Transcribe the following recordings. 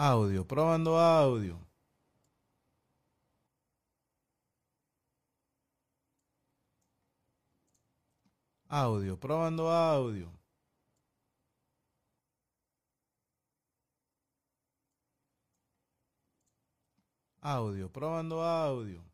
Audio, probando audio. Audio, probando audio. Audio, probando audio.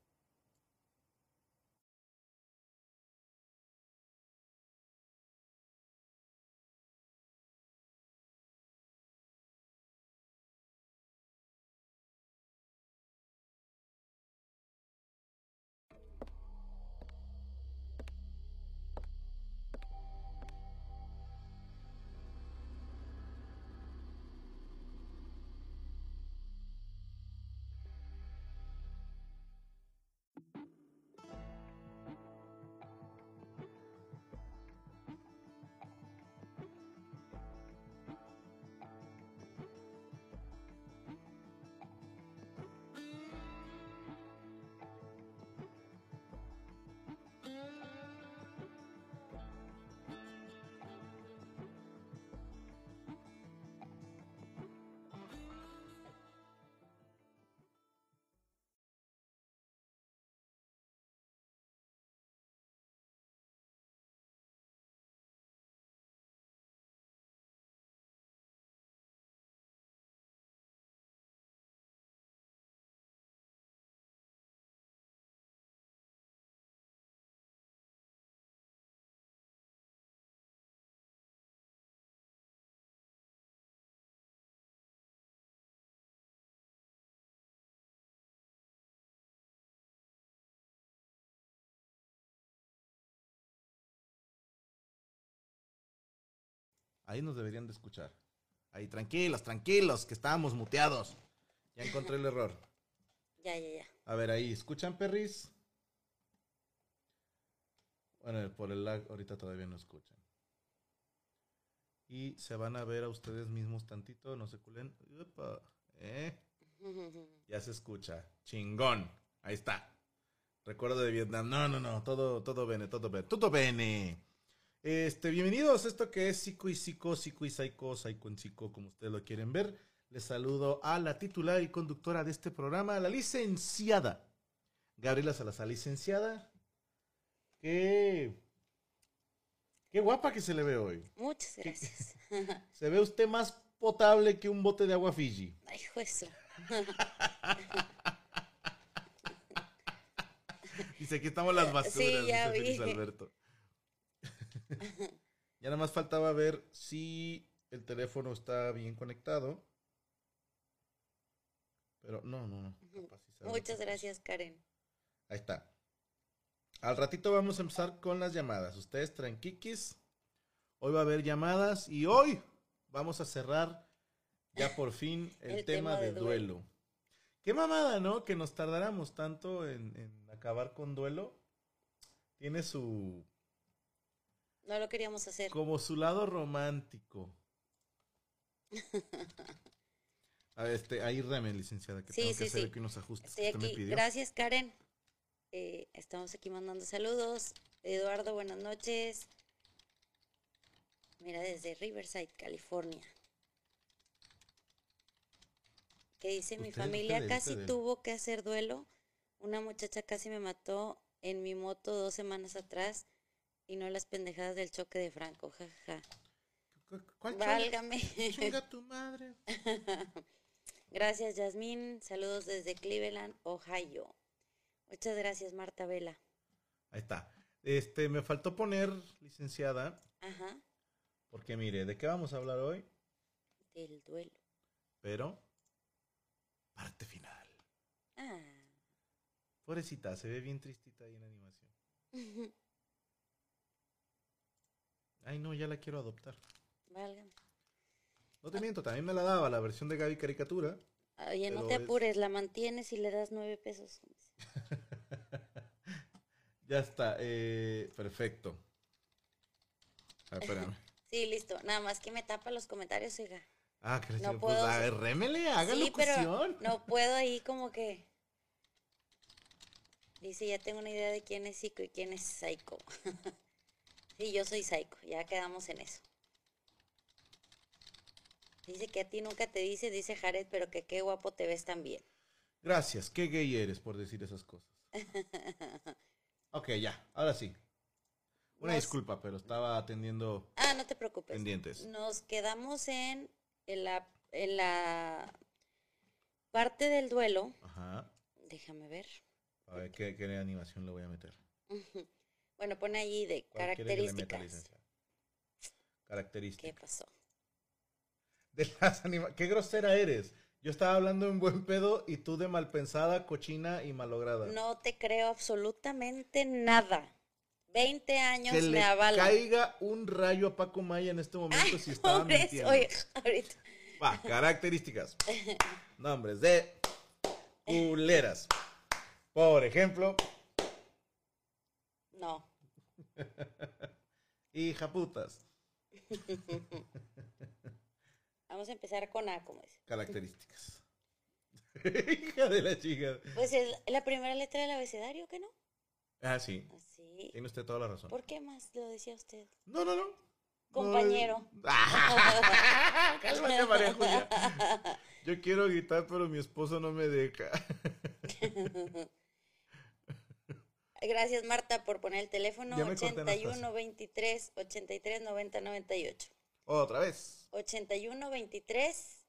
Ahí nos deberían de escuchar. Ahí, tranquilos, tranquilos, que estábamos muteados. Ya encontré el error. Ya, ya, ya. A ver, ahí, ¿escuchan, perris? Bueno, por el lag ahorita todavía no escuchan. Y se van a ver a ustedes mismos tantito, no se culen. ¿eh? Ya se escucha. Chingón. Ahí está. Recuerdo de Vietnam. No, no, no. Todo, todo bene, todo bene. Todo bene. Este, bienvenidos a esto que es Psico y Psico, Psico y Psycho, Psycho en Psico, como ustedes lo quieren ver. Les saludo a la titular y conductora de este programa, la licenciada Gabriela Salazar, licenciada. Qué, qué guapa que se le ve hoy. Muchas gracias. Se ve usted más potable que un bote de agua Fiji. Ay, eso. Dice, aquí estamos las basuras, Sí, ya dice vi. Alberto. ya nada más faltaba ver si el teléfono está bien conectado. Pero no, no, no. Muchas gracias, Karen. Ahí está. Al ratito vamos a empezar con las llamadas. Ustedes tranquiquis. Hoy va a haber llamadas y hoy vamos a cerrar ya por fin el, El tema, tema de de duelo. duelo. Qué mamada, ¿no? Que nos tardáramos tanto en, en acabar con duelo. Tiene su No lo queríamos hacer. como su lado romántico. A ver, este, ahí licenciada, que Sí, tengo que hacer sí. aquí unos ajustes Estoy que me aquí. pidió. Gracias, Karen. Eh, estamos aquí mandando saludos. Eduardo, buenas noches. Mira, desde Riverside, California. Que dice, mi familia casi tuvo que hacer duelo. Una muchacha casi me mató en mi moto dos semanas atrás y no las pendejadas del choque de Franco. Jajaja. ¿Cu- ¿Cuál Válgame. chinga? Chinga tu madre. Gracias, Yasmín. Saludos desde Cleveland, Ohio. Muchas gracias, Marta Vela. Ahí está. Este, me faltó poner, licenciada, Ajá, porque mire, ¿de qué vamos a hablar hoy? del duelo. Pero, parte final. Ah, Pobrecita, se ve bien tristita ahí en animación. Ay, no, ya la quiero adoptar. válgame. No te miento, también me la daba la versión de Gaby Caricatura. Oye, no te es- apures, la mantienes y le das nueve pesos. Ya está, eh, perfecto. A ver, espérame. Sí, listo. Nada más que me tapa los comentarios, oiga. Ah, que No pues, puedo- a ver, rémele, haga sí, pero no puedo ahí como que... Dice, ya tengo una idea de quién es Psycho y quién es Psycho. Sí, yo soy Psycho, ya quedamos en eso. Dice que a ti nunca te dice, dice Jared, pero que qué guapo te ves también. Gracias, qué gay eres por decir esas cosas. ok, ya, ahora sí. Una Nos- disculpa, pero estaba atendiendo Ah, no te preocupes. pendientes. Nos quedamos en, en, la, en la parte del duelo. Ajá. Déjame ver. A ver qué, qué animación le voy a meter. Bueno, pone allí de ¿Cuál quiere que le meta, características. licenciada? ¿Qué Características. pasó? De las anima- ¡Qué grosera eres! Yo estaba hablando en buen pedo y tú de malpensada, cochina y malograda. No te creo absolutamente nada. 20 años que me le avalan. caiga un rayo a Paco Maya en este momento si estaba Pobres, mintiendo. oye, ahorita. Va, características. Nombres de culeras. Por ejemplo, No. hijaputas. Vamos a empezar con A, como dice. Características. Hija de la chica. Pues es la primera letra del abecedario, ¿qué no? Ah, sí. Así. Tiene usted toda la razón. ¿Por qué más lo decía usted? No, no, no. Compañero. No, Cálmate, María Julia. Yo quiero gritar, pero mi esposo no me deja. Gracias, Marta, por poner el teléfono Ya me corté, 81 Anastasia. 23 83 90 98. Otra vez. 81 23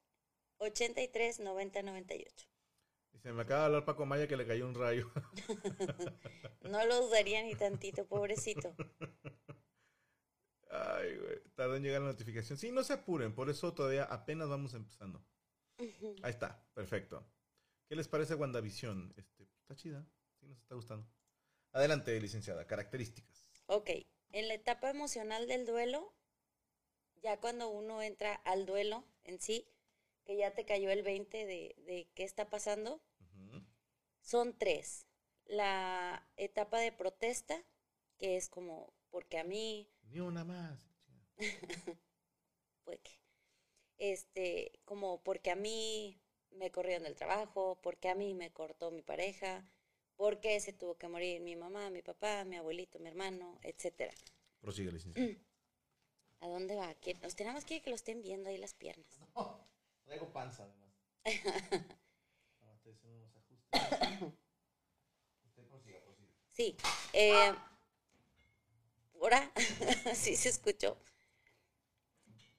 83 90 98. Y se me acaba de hablar Paco Maya que le cayó un rayo. No lo dudaría ni tantito, pobrecito. Ay, güey. Tardó en llegar la notificación. Sí, no se apuren. Por eso todavía apenas vamos empezando. Ahí está. Perfecto. ¿Qué les parece WandaVision? Este, está chida. Sí, nos está gustando. Adelante, licenciada. Características. Ok, en la etapa emocional del duelo, ya cuando uno entra al duelo en sí, que ya te cayó el 20 de, de qué está pasando, son tres. La etapa de protesta, que es como, porque a mí, Ni una más. pues, que, este, como porque a mí me corrieron del trabajo, porque a mí me cortó mi pareja, porque se tuvo que morir mi mamá, mi papá, mi abuelito, mi hermano, etcétera. Prosigue, licenciada. ¿A dónde va? ¿Quién- Usted nada más quiere que lo estén viendo ahí las piernas. traigo panza, además. Más estoy haciendo unos ajustes. Usted prosiga, prosiga. Sí. Eh, ¿Ahora? sí se escuchó.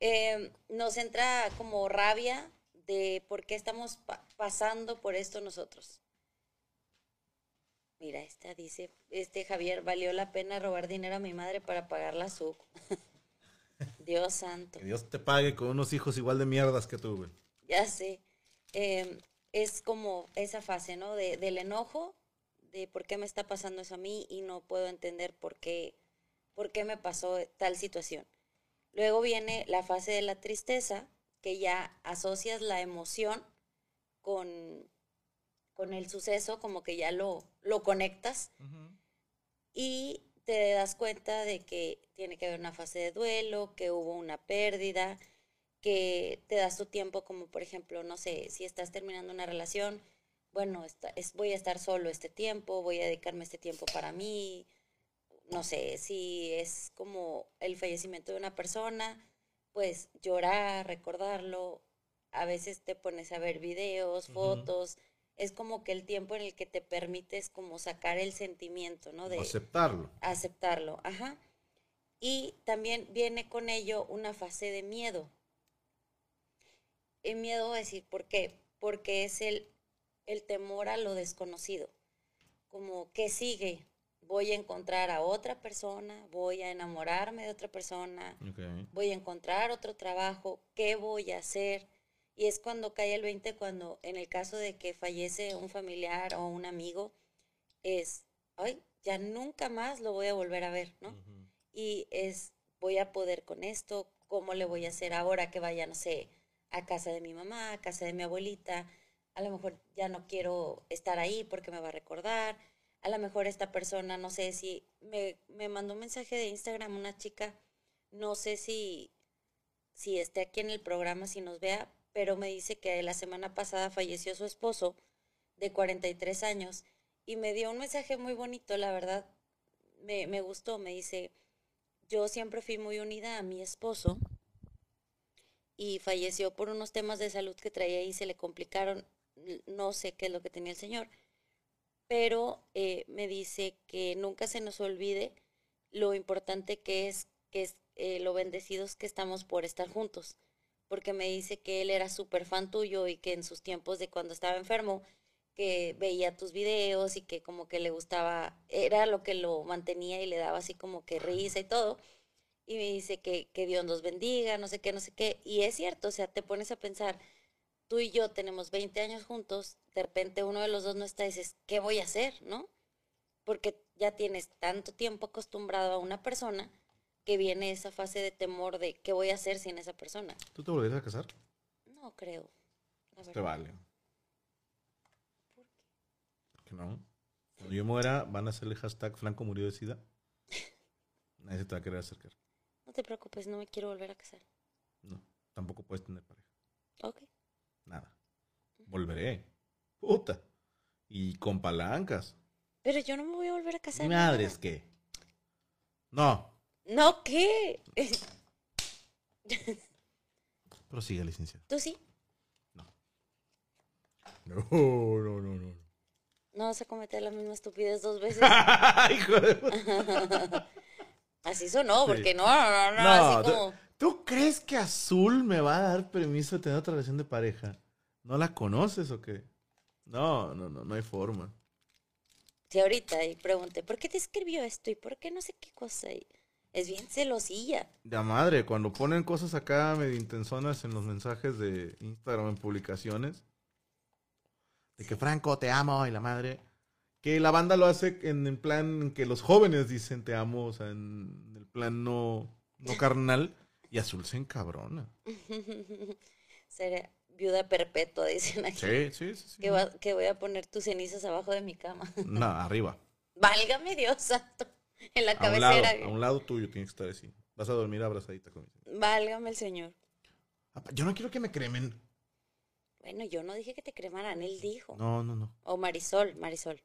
Eh, nos entra como rabia de por qué estamos pa- pasando por esto nosotros. Mira, esta dice, este Javier, valió la pena robar dinero a mi madre para pagar la SUC. Dios santo. Que Dios te pague con unos hijos igual de mierdas que tú, güey. Ya sé. Eh, es como esa fase, ¿no? De, del enojo, de por qué me está pasando eso a mí y no puedo entender por qué, por qué me pasó tal situación. Luego viene la fase de la tristeza, que ya asocias la emoción con, con el suceso, como que ya lo, lo conectas y te das cuenta de que tiene que haber una fase de duelo, que hubo una pérdida, que te das tu tiempo como por ejemplo, no sé, si estás terminando una relación, bueno, es, voy a estar solo este tiempo, voy a dedicarme este tiempo para mí, no sé, si es como el fallecimiento de una persona, pues llorar, recordarlo, a veces te pones a ver videos, fotos, es como que el tiempo en el que te permites como sacar el sentimiento, ¿no? De Aceptarlo. aceptarlo, ajá. Y también viene con ello una fase de miedo. El miedo a decir, ¿por qué? Porque es el, el temor a lo desconocido. Como, ¿qué sigue? Voy a encontrar a otra persona, voy a enamorarme de otra persona, voy a encontrar otro trabajo, ¿qué voy a hacer? Y es cuando cae el 20, cuando en el caso de que fallece un familiar o un amigo, es, ay, ya nunca más lo voy a volver a ver, ¿no? Y es, voy a poder con esto, ¿cómo le voy a hacer ahora que vaya, no sé, a casa de mi mamá, a casa de mi abuelita? A lo mejor ya no quiero estar ahí porque me va a recordar. A lo mejor esta persona, no sé si me, me mandó un mensaje de Instagram una chica, no sé si, si esté aquí en el programa, si nos vea, pero me dice que la semana pasada falleció su esposo de 43 años y me dio un mensaje muy bonito, la verdad, me, me gustó, me dice, yo siempre fui muy unida a mi esposo y falleció por unos temas de salud que traía y se le complicaron. No sé qué es lo que tenía el señor, pero eh, me dice que nunca se nos olvide lo importante que es, que es eh, lo bendecidos que estamos por estar juntos, porque me dice que él era súper fan tuyo y que en sus tiempos de cuando estaba enfermo, que veía tus videos y que como que le gustaba, era lo que lo mantenía y le daba así como que risa y todo. Y me dice que, que Dios nos bendiga, no sé qué, no sé qué. Y es cierto, o sea, te pones a pensar, tú y yo tenemos 20 años juntos, de repente uno de los dos no está y dices, ¿qué voy a hacer? ¿No? Porque ya tienes tanto tiempo acostumbrado a una persona que viene esa fase de temor de qué voy a hacer sin esa persona. ¿Tú te volverías a casar? No creo. la Te vale. ¿Por qué no? Cuando yo muera, van a hacerle hashtag Franco murió de sida. Nadie se te va a querer acercar. No te preocupes, no me quiero volver a casar. No, tampoco puedes tener pareja. Ok. Nada. Volveré. Puta. Y con palancas. Pero yo no me voy a volver a casar. Madres, nada. ¿qué? No. No, ¿qué? Prosiga, licenciado. ¿Tú sí? No, no, no, no. no. No vas a cometer la misma estupidez dos veces. Hijo de... Así sonó, Sí. porque no, no, no, No, así tú- como... ¿Tú crees que Azul me va a dar permiso de tener otra relación de pareja? ¿No la conoces o qué? No, no, no, no hay forma. Sí, ahorita, y pregunté, ¿por qué te escribió esto? ¿Y por qué no sé qué cosa? Y es bien celosilla. La madre, cuando ponen cosas acá medio intensonas en los mensajes de Instagram en publicaciones, de que Franco te amo y la madre, que la banda lo hace en el plan que los jóvenes dicen te amo, o sea, en el plan no, no carnal, y Azul se encabrona. Será viuda perpetua, dicen aquí. Sí, sí, sí. sí. Que, va- que voy a poner tus cenizas abajo de mi cama. No, arriba. Válgame Dios santo. En la A un, lado, cabecera. a un lado tuyo tiene que estar así. Vas a dormir abrazadita con Válgame el Señor. Yo no quiero que me cremen. Bueno, yo no dije que te cremaran, él dijo. No, no, no. O Marisol, Marisol.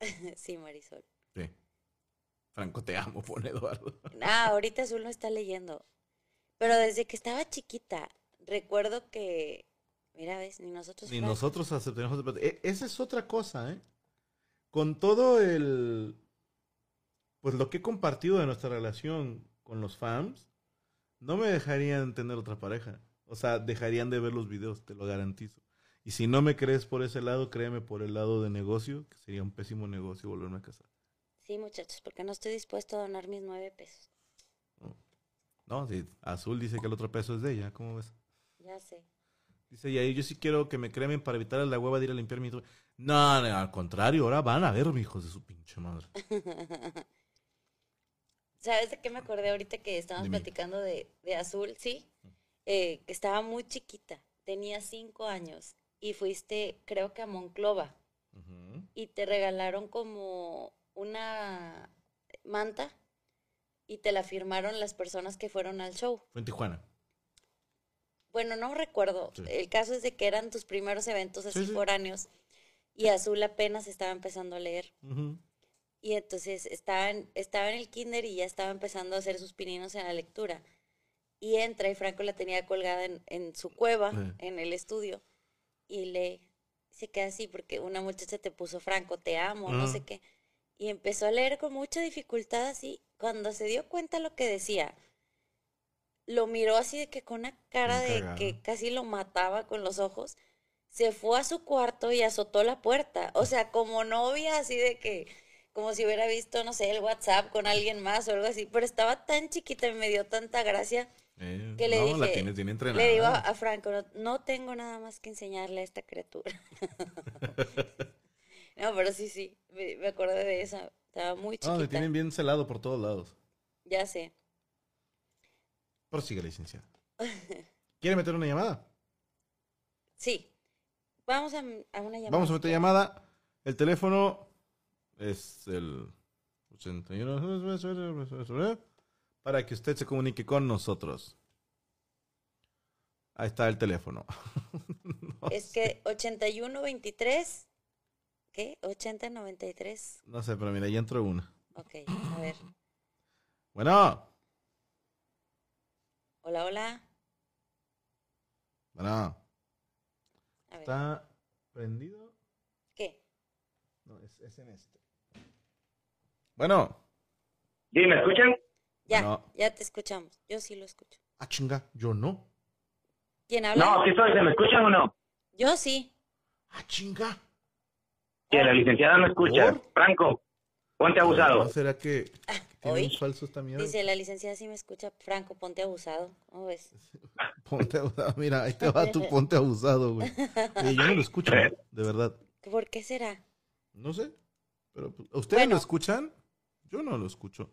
sí, Marisol. Sí. Franco te amo, pone Eduardo. Ah, ahorita Azul no está leyendo. Pero desde que estaba chiquita, recuerdo que. Mira, ves, ni nosotros. Ni nosotros aceptamos. E- Esa es otra cosa, ¿eh? Con todo el. Pues lo que he compartido de nuestra relación con los fans, no me dejarían tener otra pareja. O sea, dejarían de ver los videos, te lo garantizo. Y si no me crees por ese lado, créeme por el lado de negocio, que sería un pésimo negocio volverme a casar. Sí, muchachos, porque no estoy dispuesto a donar mis nueve pesos. No, si Azul dice que el otro peso es de ella, ¿cómo ves? Ya sé. Dice, y ahí yo sí quiero que me cremen para evitar la hueva de ir a limpiar mi... tu-". No, no, al contrario, ahora van a verme, hijos de su pinche madre. ¿Sabes de qué me acordé ahorita que estábamos platicando de, de Azul? Sí. Eh, que estaba muy chiquita. Tenía cinco años. Y fuiste, creo que a Monclova. Y te regalaron como una manta y te la firmaron las personas que fueron al show. Fue en Tijuana. Bueno, no recuerdo. Sí. El caso es de que eran tus primeros eventos así Sí, sí. foráneos y Azul apenas estaba empezando a leer. Y entonces estaba en, estaba en el kinder y ya estaba empezando a hacer sus pininos en la lectura. Y entra y Franco la tenía colgada en, en su cueva, Sí. en el estudio, y le se queda así porque una muchacha te puso Franco, te amo, no sé qué. Y empezó a leer con mucha dificultad así. Cuando se dio cuenta lo que decía, lo miró así de que con una cara de que casi lo mataba con los ojos. Se fue a su cuarto y azotó la puerta. O sea, como novia, así de que, como si hubiera visto, no sé, el WhatsApp con alguien más o algo así. Pero estaba tan chiquita y me dio tanta gracia Eh, que le no, dije, la tienes bien entrenada. le digo a, a Franco, no, no tengo nada más que enseñarle a esta criatura. no, pero sí, sí, me, me acordé de esa. Estaba muy No, le chiquita. tienen bien celado por todos lados. Ya sé. Prosigue, licenciada. ¿Quiere meter una llamada? Sí. Vamos a, a una llamada. Vamos a meter llamada. El teléfono es el 81 para que usted se comunique con nosotros. Ahí está el teléfono. No Es sé. que 8123, ¿qué? 8093. No sé, pero mira, ya entró una. Ok, a ver. Bueno. Hola, hola. Bueno, A ver, ¿está prendido? ¿qué? No, es, es en este. Bueno. ¿Sí, me escuchan? Ya, ya te escuchamos. Yo sí lo escucho. Ah, chinga, yo no. ¿Quién habla? No, sí soy, ¿se me escuchan o no? Yo sí. Ah, chinga. Que la licenciada no escucha. ¿Por? Franco, ponte abusado. ¿No será que tiene un falso esta mierda? dice la licenciada sí me escucha. Franco, ponte abusado. ¿Cómo ves? Ponte abusado. Mira, ahí te va tu ponte abusado, güey. Oye, yo no lo escucho, de verdad. ¿Por qué será? No sé. Pero, pues, ¿ustedes Bueno. lo escuchan? Yo no lo escucho.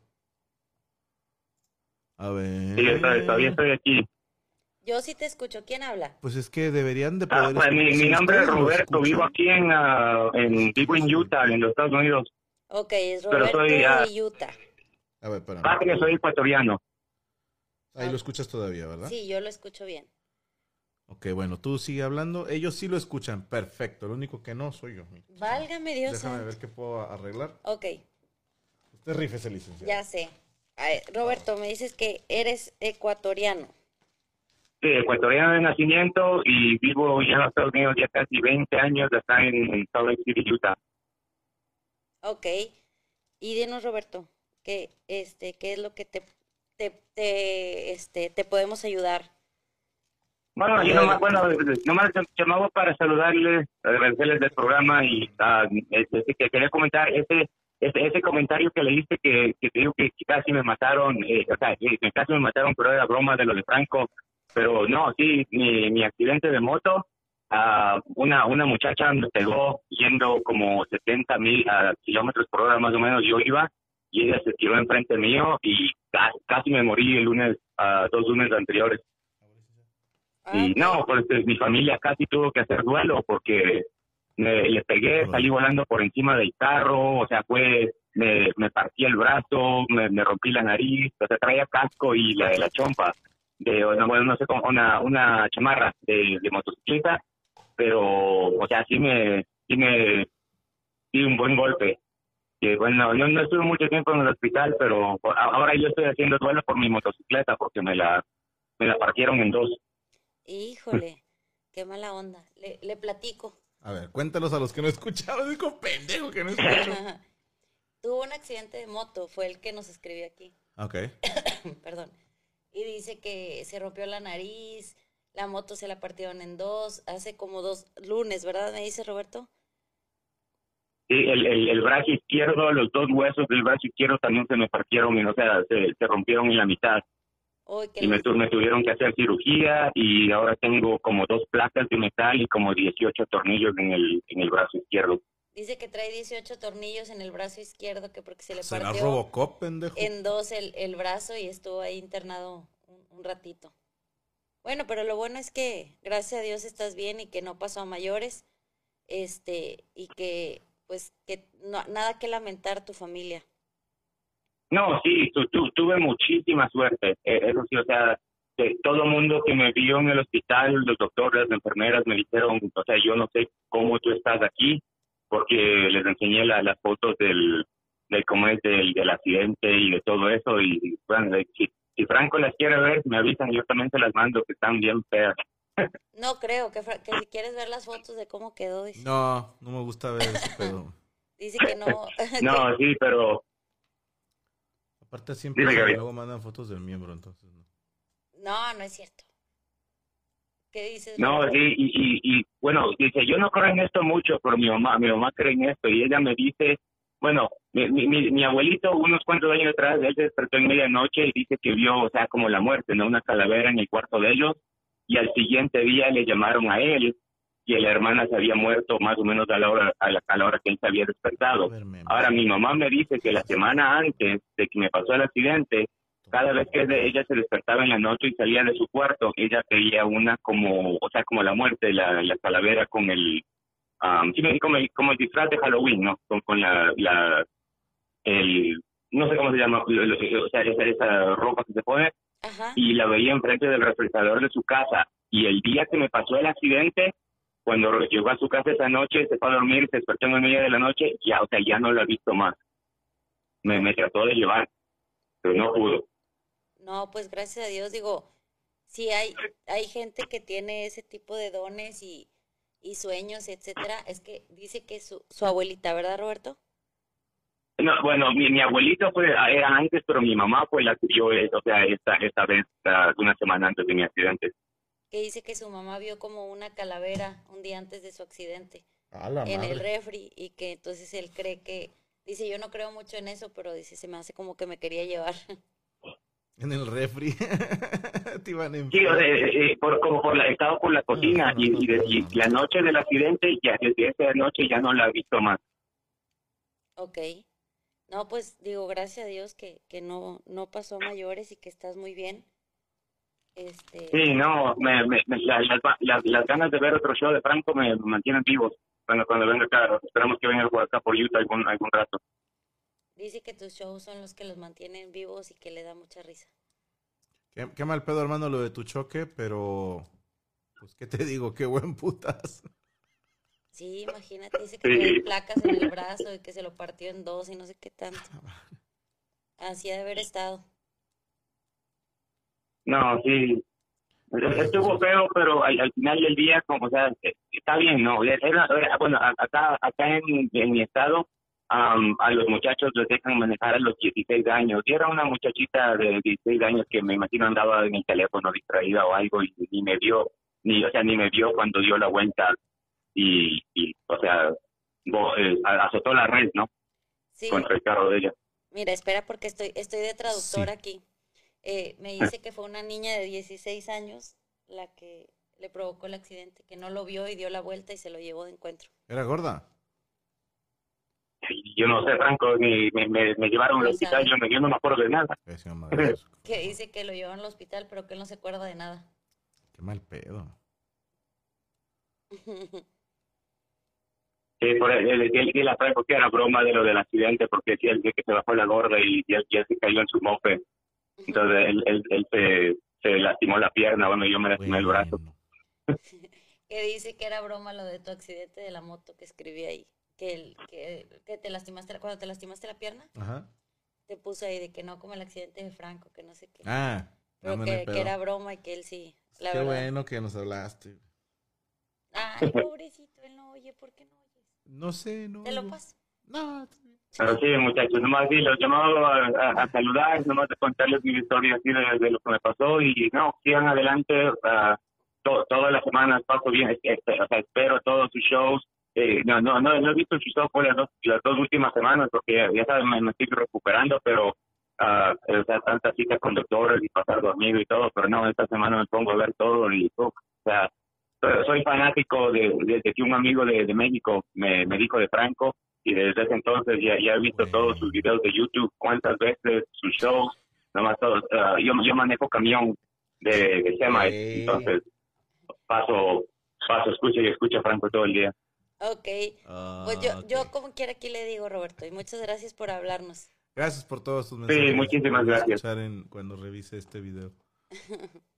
A ver. Sí, todavía estoy aquí. Yo sí te escucho. ¿Quién habla? Pues es que deberían de Ah, poder. pues, mi, Si nombre es Roberto, vivo aquí en, ah, en, vivo en Utah, en los Estados Unidos. Ok, es Roberto soy, ah, de Utah. A ver, espérame. Patria, soy ecuatoriano. Ahí lo escuchas todavía, ¿verdad? Sí, yo lo escucho bien. Ok, bueno, tú sigue hablando. Ellos sí lo escuchan. Perfecto. Lo único que no soy yo. Válgame Dios. Déjame santo. ver qué puedo arreglar. Ok, Usted rífese, licenciado. ya sé. A ver, Roberto, me dices que eres ecuatoriano. Sí, ecuatoriano de nacimiento y vivo ya en los Estados Unidos ya casi 20 años acá en, en Salt Lake City, Utah. Ok. Y dinos, Roberto, ¿qué, este, qué es lo que te, te, te, este, te podemos ayudar? Bueno, yo nomás, bueno, nomás llamaba para saludarles, agradecerles del programa y ah, este, que quería comentar ese, ese ese comentario que leíste que, que te digo que casi me mataron, eh, o sea, que casi me mataron, pero era broma de lo de Franco. Pero no, sí, mi, mi accidente de moto, ah, una, una muchacha me pegó yendo como 70 mil kilómetros por hora más o menos, yo iba y ella se tiró enfrente mío y casi, casi me morí el lunes, ah, dos lunes anteriores. Y Ah, no, pues eh, mi familia casi tuvo que hacer duelo porque me, le pegué, salí volando por encima del carro, o sea, fue, me, me partí el brazo, me, me rompí la nariz, o sea, traía casco y la de la chompa, de, una, bueno, no sé, cómo, una, una chamarra de, de motocicleta, pero, o sea, sí me, sí me, di un buen golpe. Que bueno, yo no estuve mucho tiempo en el hospital, pero ahora yo estoy haciendo duelo por mi motocicleta porque me la, me la partieron en dos. Híjole, qué mala onda. Le, le platico. A ver, cuéntanos a los que no escucharon. Digo, pendejo que no escucho. Tuvo un accidente de moto, fue el que nos escribió aquí. ok. Perdón. Y dice que se rompió la nariz, la moto se la partieron en dos, hace como dos lunes, ¿verdad? Me dice Roberto. Sí, el, el, el brazo izquierdo, los dos huesos del brazo izquierdo también se me partieron, y, o sea, se, se rompieron en la mitad. Que Y me, tu- me tuvieron que hacer cirugía y ahora tengo como dos placas de metal y como 18 tornillos en el, en el brazo izquierdo. dice que trae 18 tornillos en el brazo izquierdo, que porque se le ¿Será partió Robocop, pendejo? en dos el, el brazo y estuvo ahí internado un, un ratito. Bueno, pero lo bueno es que gracias a Dios estás bien y que no pasó a mayores, este, y que pues que nada que lamentar tu familia. No, sí, tu, tu- tuve muchísima suerte. Eh, eso sí, o sea, todo el mundo que me vio en el hospital, los doctores, las enfermeras me dijeron, o sea, yo no sé cómo tú estás aquí, porque les enseñé la- las fotos del, del cómo es del, del accidente y de todo eso. Y bueno, si, si Franco las quiere ver, me avisan, yo también se las mando, que están bien feas. No creo que, que si quieres ver las fotos de cómo quedó, dice, No, no me gusta ver ese pedo. dice que no. No, sí, pero Aparte siempre Dime, Gaby. luego mandan fotos del miembro, entonces no. no, no es cierto. ¿Qué dices? No, sí, y, y, y bueno, dice, yo no creo en esto mucho, pero mi mamá, mi mamá cree en esto y ella me dice, bueno, mi, mi, mi, mi abuelito unos cuantos años atrás, él se despertó en medianoche y dice que vio, o sea, como la muerte, ¿no? Una calavera en el cuarto de ellos y al siguiente día le llamaron a él y la hermana se había muerto más o menos a la hora, a la, a la hora que él se había despertado. Ahora mi mamá me dice que la semana antes de que me pasó el accidente, cada vez que ella se despertaba en la noche y salía de su cuarto, ella veía una como, o sea, como la muerte, la, la calavera con el, um, como el, como el disfraz de Halloween, ¿no? Con, con la, la, el, no sé cómo se llama, o sea, esa, esa ropa que se pone, Ajá. y la veía enfrente del refrigerador de su casa. Y el día que me pasó el accidente, cuando llegó a su casa esa noche, se fue a dormir, se despertó en el medio de la noche, ya, o sea, ya no lo ha visto más. Me, me trató de llevar, pero no pudo. No, pues gracias a Dios, digo, sí hay, hay gente que tiene ese tipo de dones y, y sueños, etcétera. Es que dice que su, su abuelita, ¿verdad, Roberto? No, bueno, mi, mi abuelito fue, era antes, pero mi mamá fue la que vio, eh, o sea, esta, esta vez, uh, una semana antes de mi accidente. Que dice que su mamá vio como una calavera un día antes de su accidente A la en el madre. refri y que entonces él cree que, dice, yo no creo mucho en eso, pero dice, se me hace como que me quería llevar. En el refri. Te iban en Sí, o sea, eh, eh, por, como por la, estaba por la cocina y, y, de- y la noche del accidente, ya desde esa noche ya no la he visto más. Ok. No, pues digo, gracias a Dios que, que no, no pasó a mayores y que estás muy bien. Este, Sí, no, me, me, me- la- las, las, las ganas de ver otro show de Franco me mantienen vivos. Cuando, cuando venga acá, esperamos que venga por acá por Utah algún, algún rato. dice que tus shows son los que los mantienen vivos y que le da mucha risa. Qué, qué mal pedo, hermano, lo de tu choque, pero. Pues, ¿qué te digo? Qué buen putas. Sí, imagínate, dice que Sí. trae placas en el brazo y que se lo partió en dos y no sé qué tanto. Así ha de haber estado. No, sí. Estuvo feo, pero al, al final del día, como, o sea, eh, está bien, ¿no? Era- era- bueno, acá, acá en, en mi estado, am, a los muchachos les dejan manejar a los 16 años. Y era una muchachita de 16 años que me imagino andaba en el teléfono distraída o algo y ni me vio, ni, o sea, ni me vio cuando dio la vuelta y, y o sea, bo- eh, azotó la red, ¿no? Sí, Contra el carro de ella. mira, espera porque estoy, estoy de traductor Sí. aquí. Eh, me dice que fue una niña de 16 años la que le provocó el accidente, que no lo vio y dio la vuelta y se lo llevó de encuentro. ¿Era gorda? Yo no sé, Franco, ni me, me, me llevaron al hospital, yo, no- yo no me acuerdo de nada. Que dice que lo llevó al hospital, pero que él no se acuerda de nada. Qué mal pedo. Sí, por él, él, él, él la trae porque era broma de lo del accidente, porque decía el día que se bajó la gorda y ya, ya se cayó en su mope. Entonces él, él, él se, se lastimó la pierna, bueno, yo me lastimé el brazo. Que dice que era broma lo de tu accidente de la moto que escribí ahí. Que, el, que, que te lastimaste, la- cuando te lastimaste la pierna, Ajá. te puso ahí de que no como el accidente de Franco, que no sé qué. Ah, pero que, que era broma y que él sí, la Qué verdad. bueno que nos hablaste. Ay, pobrecito, él no oye, ¿por qué no oyes? No sé, no. Te lo no. paso. No. Pero sí, muchachos, nomás sí, los llamaba a, a- a saludar, nomás de contarles mi historia así de, de lo que me pasó y no, sigan adelante, ah, to- todas las semanas paso bien, es- es- o sea, espero todos sus shows. Eh, no, no, no, no he visto sus shows por las dos, las dos últimas semanas porque ya, ya saben, me, me estoy recuperando, pero ah, o sea, tantas citas con doctores y pasar dormido y todo, pero no, esta semana me pongo a ver todo y, uf, o sea, soy fanático de, desde que un amigo de, de México me, me dijo de Franco y desde ese entonces ya, ya he visto Bueno. todos sus videos de YouTube, cuántas veces, sus shows, nomás todos. ah, yo, yo manejo camión de, de semi, Ey. entonces paso, paso, escucho y escucho a Franco todo el día. Ok, Ah, pues yo, ok. yo como quiera aquí le digo, Roberto, y muchas gracias por hablarnos. Gracias por todos tus mensajes. muchísimas voy a gracias. en- cuando revise este video.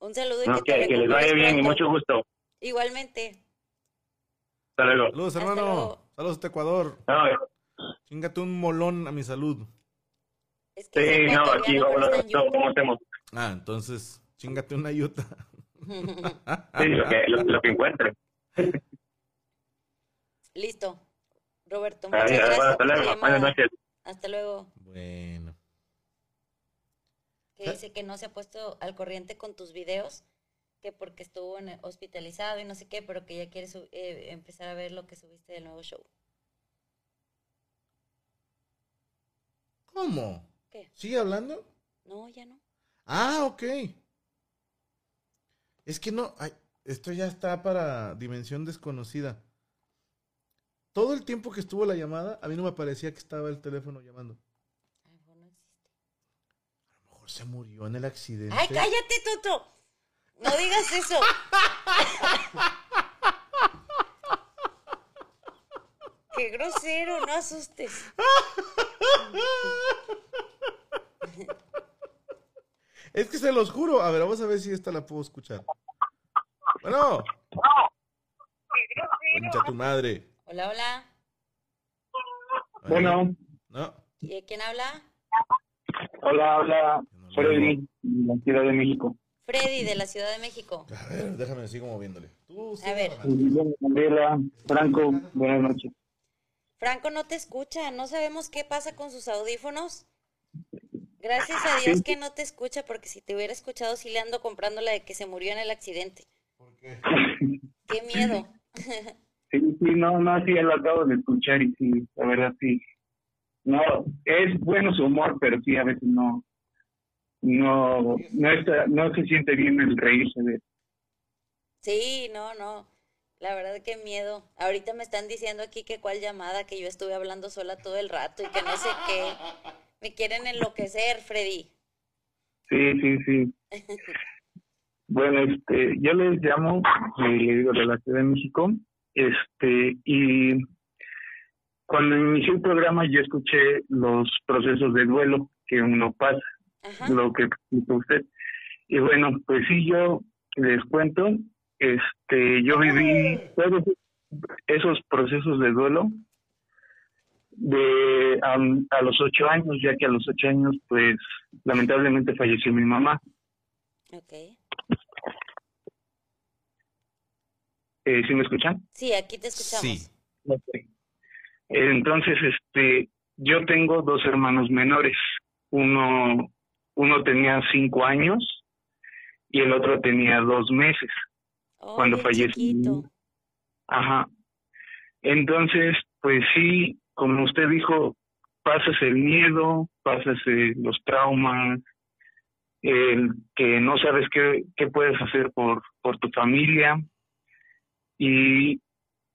Un saludo y No, que, les vaya bien y mucho gusto. Igualmente. Hasta luego. Saludos, Hasta hermano. luego. Saludos hasta Ecuador. No, Chingate un molón a mi salud. Es que es sí, no, aquí vamos, en ¿cómo hacemos? Ah, entonces, chingate una yuta. Sí, lo que, lo, lo que encuentre. Listo. Roberto, muchas gracias hasta luego. Buenas noches. Hasta luego. Bueno. Que dice que no se ha puesto al corriente con tus videos, que porque estuvo en- hospitalizado y no sé qué, pero que ya quiere eh, empezar a ver lo que subiste del nuevo show. ¿Cómo? ¿Qué? ¿Sigue hablando? No, ya no. Ah, ok. Es que no, ay, esto ya está para dimensión desconocida. Todo el tiempo que estuvo la llamada, a mí no me parecía que estaba el teléfono llamando. A lo mejor no existe. A lo mejor se murió en el accidente. ¡Ay, cállate, Toto! No digas eso. Qué grosero, no asustes. Es que se los juro. A ver, vamos a ver si esta la puedo escuchar. Bueno. Concha tu madre. Hola, hola. Bueno, No. ¿Y quién habla? hola, hola. Freddy, de la Ciudad de México. Freddy, de la Ciudad de México. A ver, déjame sigo moviéndole. Tú, A ver. Gabriela, Franco, buenas noches. Franco no te escucha, no sabemos qué pasa con sus audífonos. Gracias a Dios que no te escucha, porque si te hubiera escuchado, sí le ando comprando la de que se murió en el accidente. ¿Por qué? Qué miedo. Sí, sí, no, no, sí, lo acabo de escuchar y sí, la verdad sí. No, es bueno su humor, pero sí, a veces no, no, no, está, no se siente bien el reírse de Sí, no, no. La verdad que miedo. Ahorita me están diciendo aquí que cuál llamada, que yo estuve hablando sola todo el rato y que no sé qué. Me quieren enloquecer, Freddy. Sí, sí, sí. bueno, este, yo les llamo, eh, digo, de la Ciudad de México, este, y cuando inicié el programa yo escuché los procesos de duelo que uno pasa, Ajá. lo que explicó usted. Y bueno, pues sí, yo les cuento, este, yo viví todos esos procesos de duelo de am, a los ocho años, ya que a los ocho años, pues, lamentablemente falleció mi mamá. Ok. Eh, ¿Sí me escuchan? Sí, aquí te escuchamos. Sí. Entonces, este, yo tengo dos hermanos menores. Uno, uno tenía cinco años y el otro tenía dos meses. Oh, cuando falleció. chiquito. Ajá. Entonces, pues sí, como usted dijo, pasas el miedo, pasas los traumas, el que no sabes qué, qué puedes hacer por, por tu familia. Y,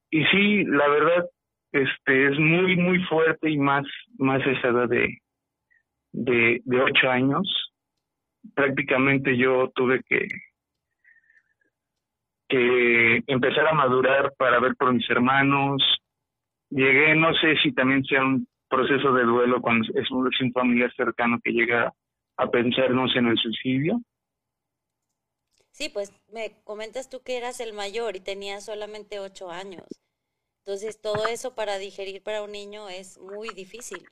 y sí, la verdad, este es muy, muy fuerte y más, más esa edad de, de, ocho años. Prácticamente yo tuve que, que empezar a madurar para ver por mis hermanos. Llegué, no sé si también sea un proceso de duelo cuando es un, es familiar cercano que llega a pensarnos en el suicidio. Sí, pues me comentas tú que eras el mayor y tenías solamente ocho años. Entonces, todo eso para digerir para un niño es muy difícil.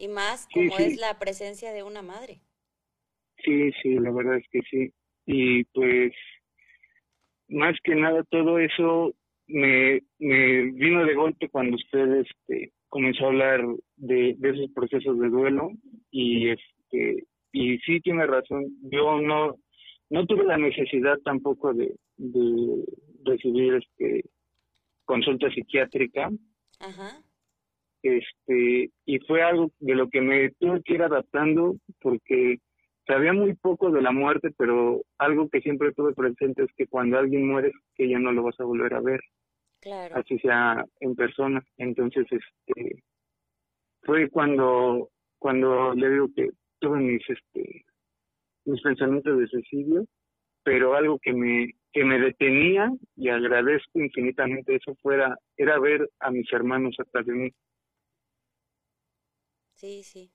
Y más Sí, como sí. es la presencia de una madre. Sí, sí, la verdad es que sí. Y pues, más que nada, todo eso me, me vino de golpe cuando usted este, comenzó a hablar de, de esos procesos de duelo. Y este y sí tiene razón. Yo no no tuve la necesidad tampoco de, de recibir este consulta psiquiátrica Ajá. Este y fue algo de lo que me tuve que ir adaptando porque sabía muy poco de la muerte pero algo que siempre tuve presente es que cuando alguien muere que ya no lo vas a volver a ver. Claro. así sea en persona. Entonces este fue cuando cuando le digo que tuve mis este mis pensamientos de suicidio pero algo que me que me detenía y agradezco infinitamente eso fuera era ver a mis hermanos atrás de mí Sí, sí.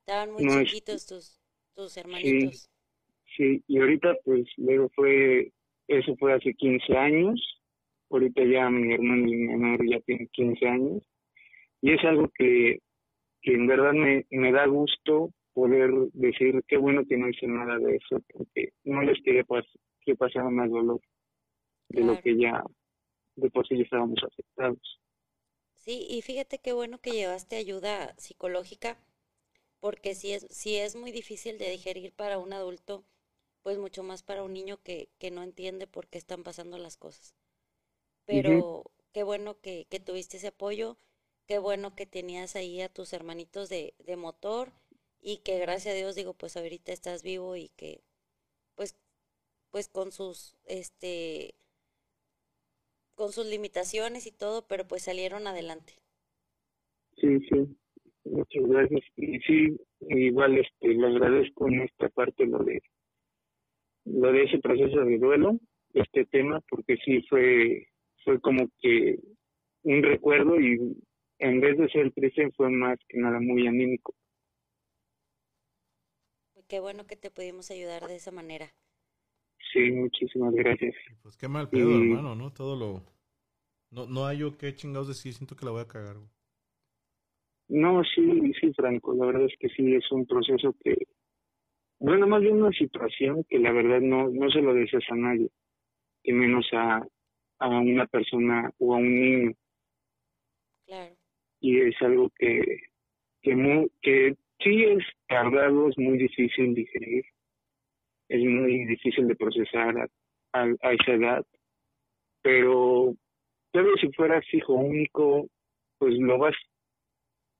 Estaban muy No es- chiquitos tus, tus hermanitos. Sí, y ahorita pues luego fue, eso fue hace 15 años, ahorita ya mi hermano menor ya tiene 15 años, y es algo que, que en verdad me, me da gusto poder decir qué bueno que no hice nada de eso, porque no les quería pas que pasara más dolor de lo que ya de por sí ya estábamos afectados. Sí, y fíjate qué bueno que llevaste ayuda psicológica, porque sí es, sí es muy difícil de digerir para un adulto, pues mucho más para un niño que, que no entiende por qué están pasando las cosas. Pero qué bueno que, que tuviste ese apoyo, qué bueno que tenías ahí a tus hermanitos de, de motor y que gracias a Dios digo, pues ahorita estás vivo y que pues, pues con sus, este, con sus limitaciones y todo, pero pues salieron adelante. Sí, sí, muchas gracias. Y sí, igual este, le agradezco en esta parte lo de lo de ese proceso de duelo, este tema, porque sí fue fue como que un recuerdo y en vez de ser triste fue más que nada muy anímico. Qué bueno que te pudimos ayudar de esa manera. Sí, muchísimas gracias. Pues qué mal pedo, Y- hermano, ¿no? Todo lo... No, no hay yo qué chingados decir, siento que la voy a cagar, güey. No, sí, sí, Franco, la verdad es que sí, es un proceso que, bueno, más bien una situación que la verdad no, no se lo deseas a nadie, y menos a, a una persona o a un niño. Claro. Y es algo que, que, mu- que sí es tardado, es muy difícil digerir, es muy difícil de procesar a, a, esa edad, pero tal vez si fueras hijo único, pues lo vas,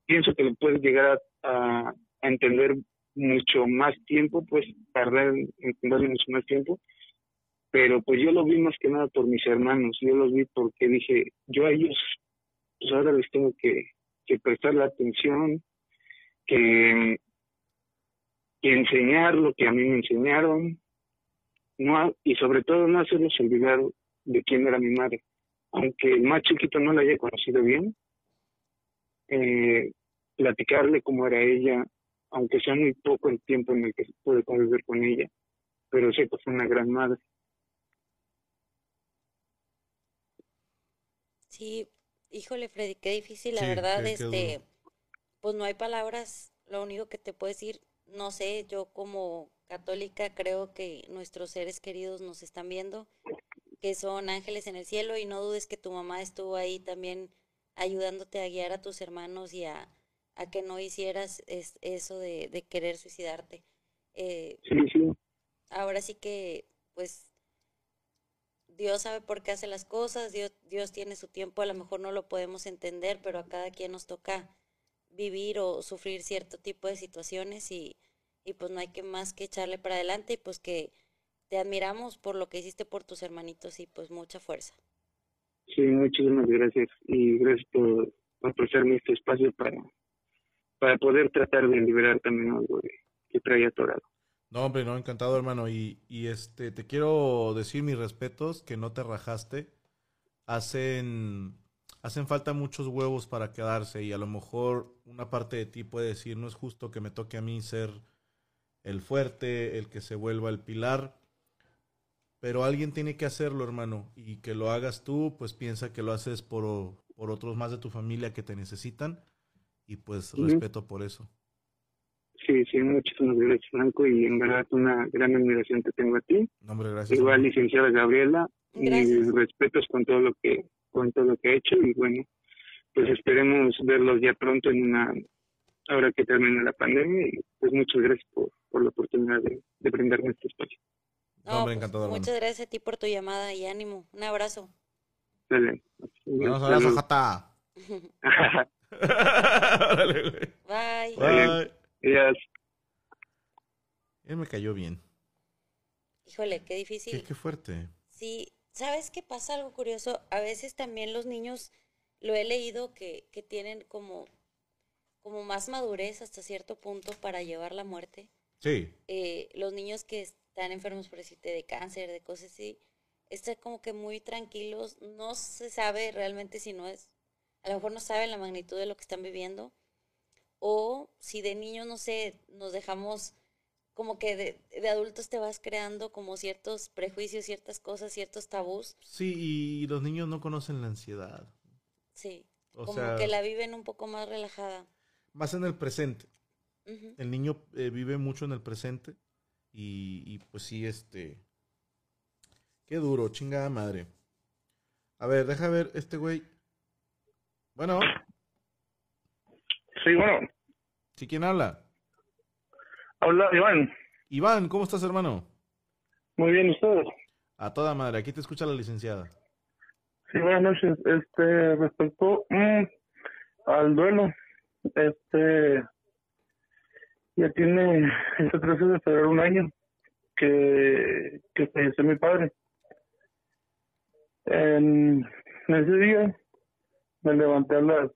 pienso que lo puedes llegar a, a, a entender mucho más tiempo, pues tardar en entenderlo mucho más tiempo, pero pues yo lo vi más que nada por mis hermanos, yo los vi porque dije, yo a ellos, pues ahora les tengo que, que prestar la atención, que, que enseñar lo que a mí me enseñaron, no y sobre todo no hacerlos olvidar de quién era mi madre. Aunque el más chiquito no la haya conocido bien, eh, platicarle cómo era ella, aunque sea muy poco el tiempo en el que pude convivir con ella, pero sé que fue una gran madre. Sí, híjole, Freddy, qué difícil, la Sí, verdad, este, pues no hay palabras, lo único que te puedo decir, no sé, yo como católica creo que nuestros seres queridos nos están viendo, que son ángeles en el cielo y no dudes que tu mamá estuvo ahí también ayudándote a guiar a tus hermanos y a, a que no hicieras es- eso de, de querer suicidarte. Eh, Sí, sí, ahora sí que, pues, Dios sabe por qué hace las cosas, Dios, Dios tiene su tiempo, a lo mejor no lo podemos entender, pero a cada quien nos toca vivir o sufrir cierto tipo de situaciones y, y pues no hay que más que echarle para adelante y pues que te admiramos por lo que hiciste por tus hermanitos y pues mucha fuerza. sí, muchísimas gracias. Y gracias por, por prestarme este espacio para, para poder tratar de liberar también algo de- que traía atorado. No, hombre, no, encantado, hermano. Y, y este, te quiero decir mis respetos, que no te rajaste. Hacen, hacen falta muchos huevos para quedarse y a lo mejor una parte de ti puede decir, no es justo que me toque a mí ser el fuerte, el que se vuelva el pilar. Pero alguien tiene que hacerlo, hermano. Y que lo hagas tú, pues piensa que lo haces por, por otros más de tu familia que te necesitan. Y pues respeto por eso. Sí, sí, muchísimas gracias, Franco, y en verdad una gran admiración te tengo a ti. No, hombre, gracias. Igual, licenciada Gabriela, Gracias. mis respetos con todo lo que con todo lo que ha hecho y bueno, pues esperemos verlos ya pronto en una ahora que termine la pandemia y pues muchas gracias por, por la oportunidad de, de brindarme este espacio. No, hombre, pues, muchas gracias a ti por tu llamada y ánimo. Un abrazo. Dale. Vamos a la Jata. Órale, güey. Bye. Bye. Ellas, Él me cayó bien. Híjole, qué difícil. Qué, qué fuerte. Sí, ¿sabes qué pasa? Algo curioso. A veces también los niños, lo he leído, que, que tienen como, como más madurez hasta cierto punto para llevar la muerte. Sí. Eh, los niños que están enfermos, por decirte, de cáncer, de cosas así, están como que muy tranquilos. No se sabe realmente si no es, a lo mejor no saben la magnitud de lo que están viviendo. O si de niños, no sé, nos dejamos como que de, de adultos te vas creando como ciertos prejuicios, ciertas cosas, ciertos tabús. Sí, y los niños no conocen la ansiedad. Sí, O como sea, que la viven un poco más relajada. más en el presente. El niño eh, vive mucho en el presente. Y, y pues sí, este. Qué duro, chingada madre. A ver, deja ver este güey. Bueno, Sí, bueno, ¿sí quién habla? habla Iván. Iván, ¿cómo estás, hermano? Muy bien, ¿y ustedes? A toda madre, aquí te escucha la licenciada. Sí, buenas noches. Este, respecto mm, al duelo, este, ya tiene este 13 de febrero un año que, que falleció mi padre. En ese día me levanté a las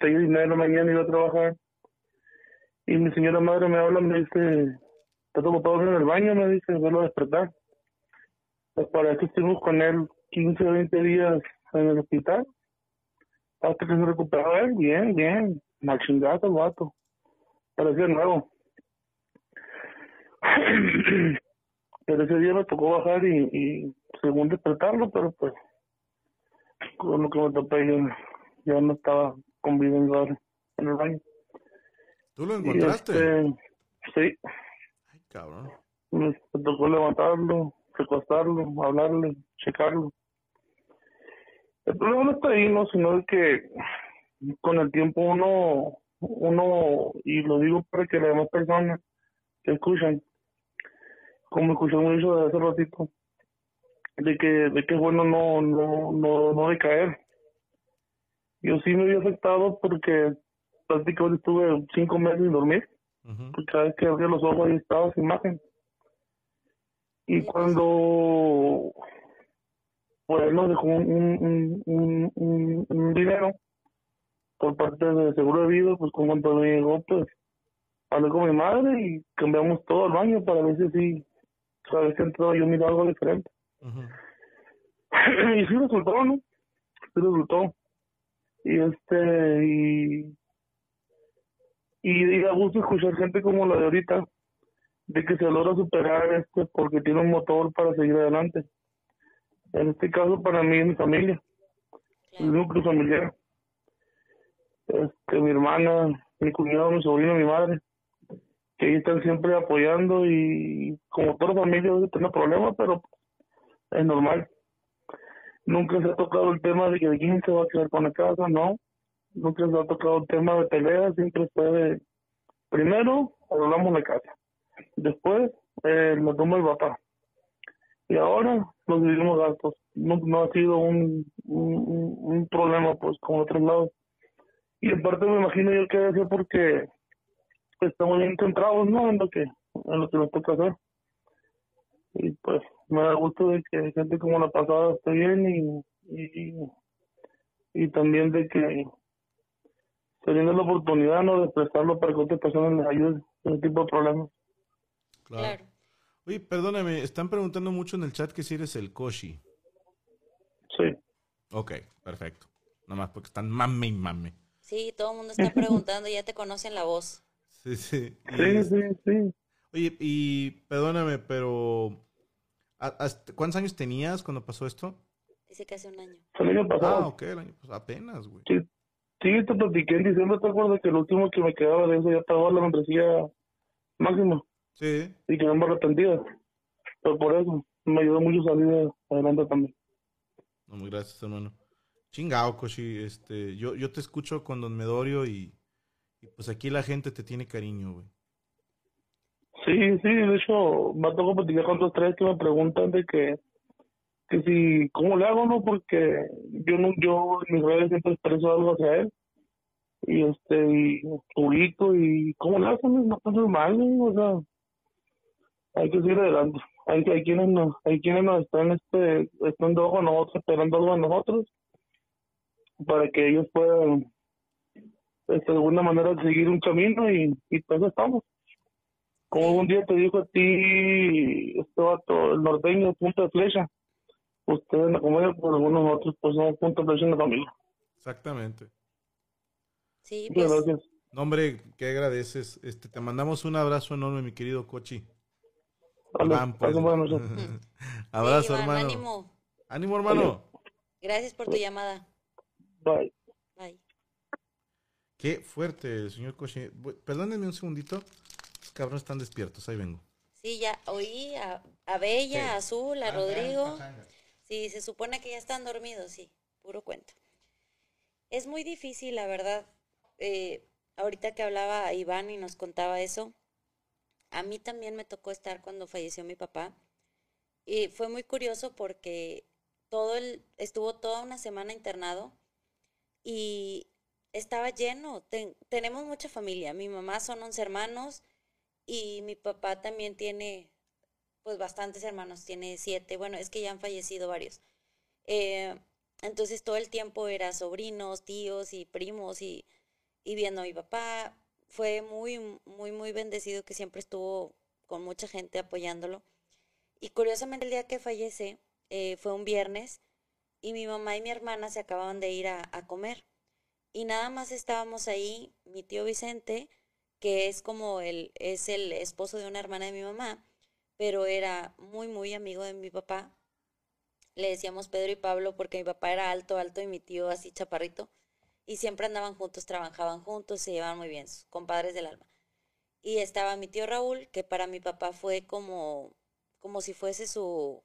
seis y media de la mañana y iba a trabajar y mi señora madre me habla, me dice, ¿estás ocupado en el baño? Me dice, vuelvo a despertar. Pues para eso estuvimos con él 15 o 20 días en el hospital. Hasta que se recuperó él, bien, bien. Mal chingado el vato. Parecía nuevo. pero ese día me tocó bajar y, y según despertarlo, pero pues con lo que me topé yo ya no estaba conviviendo en el baño. ¿Tú lo encontraste? este, sí, cabrón. Me, tocó levantarlo, recostarlo, hablarle, checarlo. El problema no está ahí, ¿no? Sino que con el tiempo uno, uno, y lo digo para que las demás personas que escuchan, como escuché mucho de hace ratito, de que, de que es bueno no, no, no, no decaer. Yo sí me había afectado porque prácticamente estuve cinco meses sin dormir. Porque cada vez que abría los ojos ahí estaba esa imagen. Y cuando pues nos dejó un, un, un, un, dinero por parte de seguro de vida, pues con cuanto me llegó, pues hablé con mi madre y cambiamos todo el baño para ver si sí, cada vez que entró yo miro algo diferente. y sí resultó, ¿no? Sí resultó. Y este, y, y da gusto escuchar gente como la de ahorita, de que se logra superar este porque tiene un motor para seguir adelante. En este caso para mí es mi familia, el núcleo familiar. Este, mi hermana, mi cuñado, mi sobrino, mi madre, que ahí están siempre apoyando y como toda familia tiene problemas, pero es normal. Nunca se ha tocado el tema de que quién se va a quedar con la casa, no. Nunca se ha tocado el tema de peleas, siempre fue de, primero hablamos de casa, después eh, lo toma el papá. Y ahora nos dividimos gastos. No, no ha sido un, un, problema pues con otros lados. Y en parte me imagino yo que debe ser porque estamos bien centrados ¿no? en lo que, en lo que nos toca hacer y pues me da gusto de que gente como la pasada esté bien y, y, y también de que teniendo la oportunidad no de prestarlo para que otras personas les ayuden en ese tipo de problemas. Claro. Oye, perdóname, están preguntando mucho en el chat que si eres el Koshi. Sí. Ok, perfecto. Nomás porque están mame y mame. Sí, todo el mundo está preguntando, ya te conocen la voz. Sí, sí. Sí, sí, sí. Oye, y perdóname, pero ¿cuántos años tenías cuando pasó esto? Dice que hace un año. El año pasado. Ah, ok, el año pasado. Apenas, güey. Sí, sí, te platiqué en diciembre, ¿te acuerdas que el último que me quedaba de eso ya estaba la membresía máxima? Sí. Y que me arrepentida. Pero por eso, me ayudó mucho salir adelante también. No, muy gracias, hermano. Chingao, Koshi. Este, yo, yo te escucho con Don Medorio y, y pues aquí la gente te tiene cariño, güey. Sí, sí, de hecho, me ha tocado platicar con dos tres que me preguntan de que, que si, ¿cómo le hago, no? Porque yo no, yo en mis redes siempre expreso algo hacia él. Y este, y publico, y ¿cómo le hago? No está normal, ¿no? o sea, hay que seguir adelante. Hay, hay quienes no, hay quienes nos están, este, están de ojo a nosotros, esperando algo a nosotros, para que ellos puedan, este, de alguna manera, seguir un camino, y, y pues estamos. Como un día te dijo a ti, este vato, el norteño, punto de flecha. Ustedes en la comedia, por algunos otros, pues son punto de en la familia. Exactamente. Sí, Muchas pues, gracias. No, hombre, ¿qué agradeces? Este, te mandamos un abrazo enorme, mi querido Cochi. Vale, Iván, pues. abrazo, sí, Iván, hermano. Ánimo. Ánimo, hermano. Gracias por tu llamada. Bye. Bye. Qué fuerte, señor Cochi. Perdónenme un segundito. Los cabrones están despiertos, ahí vengo. Sí, ya oí a, a Bella, Sí. a Azul, a Rodrigo. Sí, se supone que ya están dormidos, sí, puro cuento. Es muy difícil, la verdad. Eh, ahorita que hablaba Iván y nos contaba eso, a mí también me tocó estar cuando falleció mi papá. Y fue muy curioso porque todo el, estuvo toda una semana internado y estaba lleno. Ten- tenemos mucha familia. Mi mamá son 11 hermanos y mi papá también tiene pues bastantes hermanos, tiene siete, bueno, es que ya han fallecido varios. Eh, entonces todo el tiempo era sobrinos, tíos y primos y, y viendo a mi papá. Fue muy, muy, muy bendecido que siempre estuvo con mucha gente apoyándolo. Y curiosamente el día que fallece eh, fue un viernes y mi mamá y mi hermana se acababan de ir a, comer. Y nada más estábamos ahí, mi tío Vicente, que es como el, es el esposo de una hermana de mi mamá, pero era muy, muy amigo de mi papá. Le decíamos Pedro y Pablo porque mi papá era alto, alto y mi tío así chaparrito. Y siempre andaban juntos, trabajaban juntos, se llevaban muy bien, sus compadres del alma. y estaba mi tío Raúl, que para mi papá fue como, como si fuese su,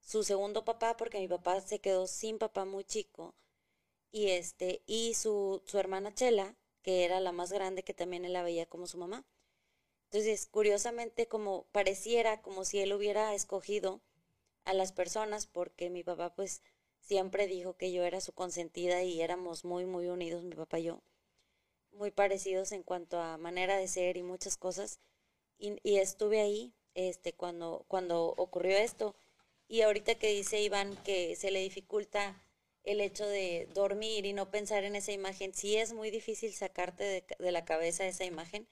su segundo papá, porque mi papá se quedó sin papá muy chico, y este, y su, su hermana Chela, que era la más grande, que también él la veía como su mamá. Entonces, curiosamente, como pareciera como si él hubiera escogido a las personas, porque mi papá pues siempre dijo que yo era su consentida y éramos muy, muy unidos, mi papá y yo, muy parecidos en cuanto a manera de ser y muchas cosas. Y, estuve ahí este, cuando, cuando ocurrió esto. Y ahorita que dice Iván que se le dificulta el hecho de dormir y no pensar en esa imagen, sí es muy difícil sacarte de, de la cabeza esa imagen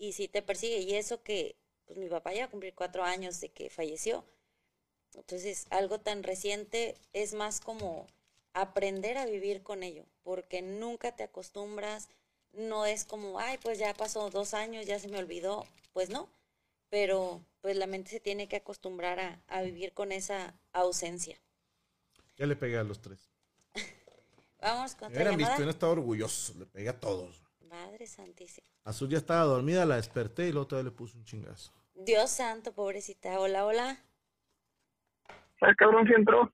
y sí te persigue. Y eso que pues, mi papá ya va a cumplir cuatro años de que falleció. Entonces, algo tan reciente es más como aprender a vivir con ello, porque nunca te acostumbras, no es como, ay, pues ya pasó dos años, ya se me olvidó, pues no, pero pues la mente se tiene que acostumbrar a, a vivir con esa ausencia. Ya le pegué a los tres. Vamos con llamada. yo no estaba orgulloso, le pegué a todos. Madre santísima. Azul ya estaba dormida, la desperté y luego todavía le puse un chingazo. Dios santo, pobrecita. Hola, hola. Ah, cabrón, sí entró.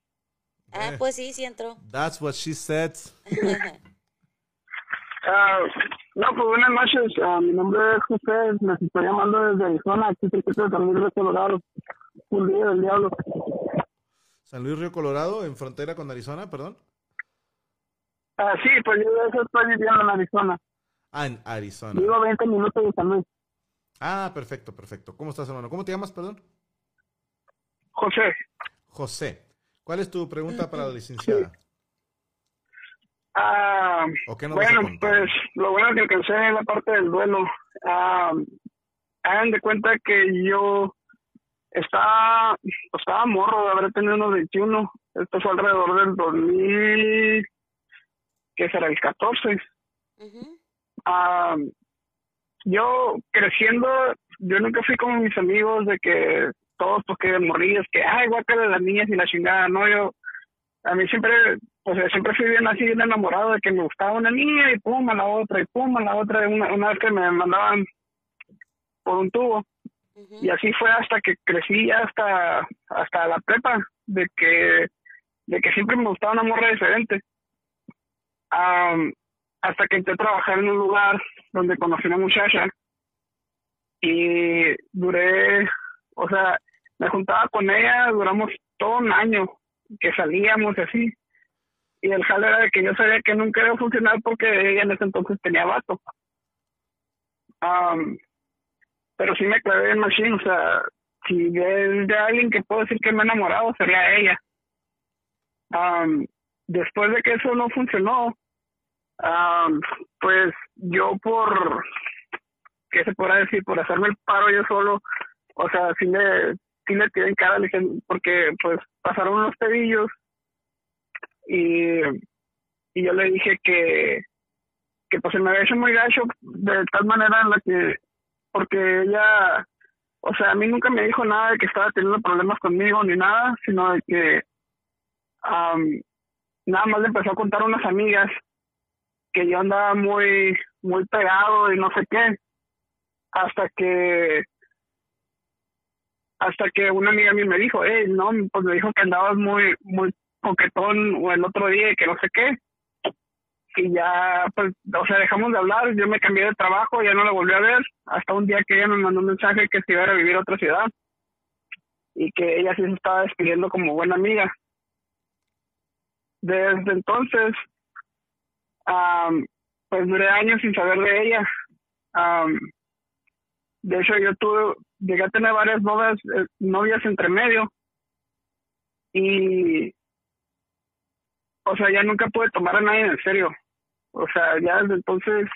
Ah, Eh. pues sí, sí entró. That's what she said. Ah, no, pues buenas noches. Ah, mi nombre es José. Les estoy llamando desde Arizona. Aquí cerquita de San Luis de Colorado. Un día del diablo. San Luis Río Colorado, en frontera con Arizona, perdón. Ah, sí, pues yo de eso estoy viviendo en Arizona. Ah, en Arizona. Vivo 20 minutos de San Luis. Ah, perfecto, perfecto. ¿Cómo estás, hermano? ¿Cómo te llamas, perdón? José, José. ¿Cuál es tu pregunta para la licenciada? ah, ¿O qué nos vas a bueno, pues lo bueno que alcancé es la parte del duelo. Ah, hagan de cuenta que yo estaba, estaba morro, habré tenido unos 21. Esto fue alrededor del 2000, que será el 14. Ujú. Ah, yo creciendo, yo nunca fui como mis amigos de que todos pues que morrillos, que ay guaca de las niñas y la chingada, no, yo a mí siempre, pues siempre fui bien así, bien enamorado de que me gustaba una niña y pum a la otra y pum a la otra, una, una vez que me mandaban por un tubo. Y así fue hasta que crecí hasta hasta la prepa de que de que siempre me gustaba una morra diferente. Am, hasta que entré a trabajar en un lugar donde conocí una muchacha y duré o sea me juntaba con ella duramos todo un año que salíamos así y el jale era de que yo sabía que nunca iba a funcionar porque ella en ese entonces tenía vato Am, pero sí me clavé en Machine, o sea, si es de alguien que puedo decir que me he enamorado, sería ella. Am, después de que eso no funcionó, am, pues yo por, ¿qué se podrá decir? Por hacerme el paro yo solo, o sea, sí le, sí tiré en cara, porque pues pasaron unos pedillos y, y yo le dije que, que pues se me había hecho muy gacho de tal manera en la que porque ella, o sea, a mí nunca me dijo nada de que estaba teniendo problemas conmigo ni nada, sino de que am, nada más le empezó a contar a unas amigas que yo andaba muy, muy pegado y no sé qué, hasta que hasta que una amiga mía me dijo, hey, no, pues me dijo que andabas muy, muy coquetón o el otro día y que no sé qué. Y ya, pues, o sea, dejamos de hablar, yo me cambié de trabajo, ya no la volví a ver, hasta un día que ella me mandó un mensaje que se iba a vivir a otra ciudad y que ella sí se estaba despidiendo como buena amiga. Desde entonces, am, pues duré años sin saber de ella. Am, de hecho, yo tuve, llegué a tener varias novias, eh, novias entre medio y, o sea, ya nunca pude tomar a nadie en serio. O sea, ya desde entonces,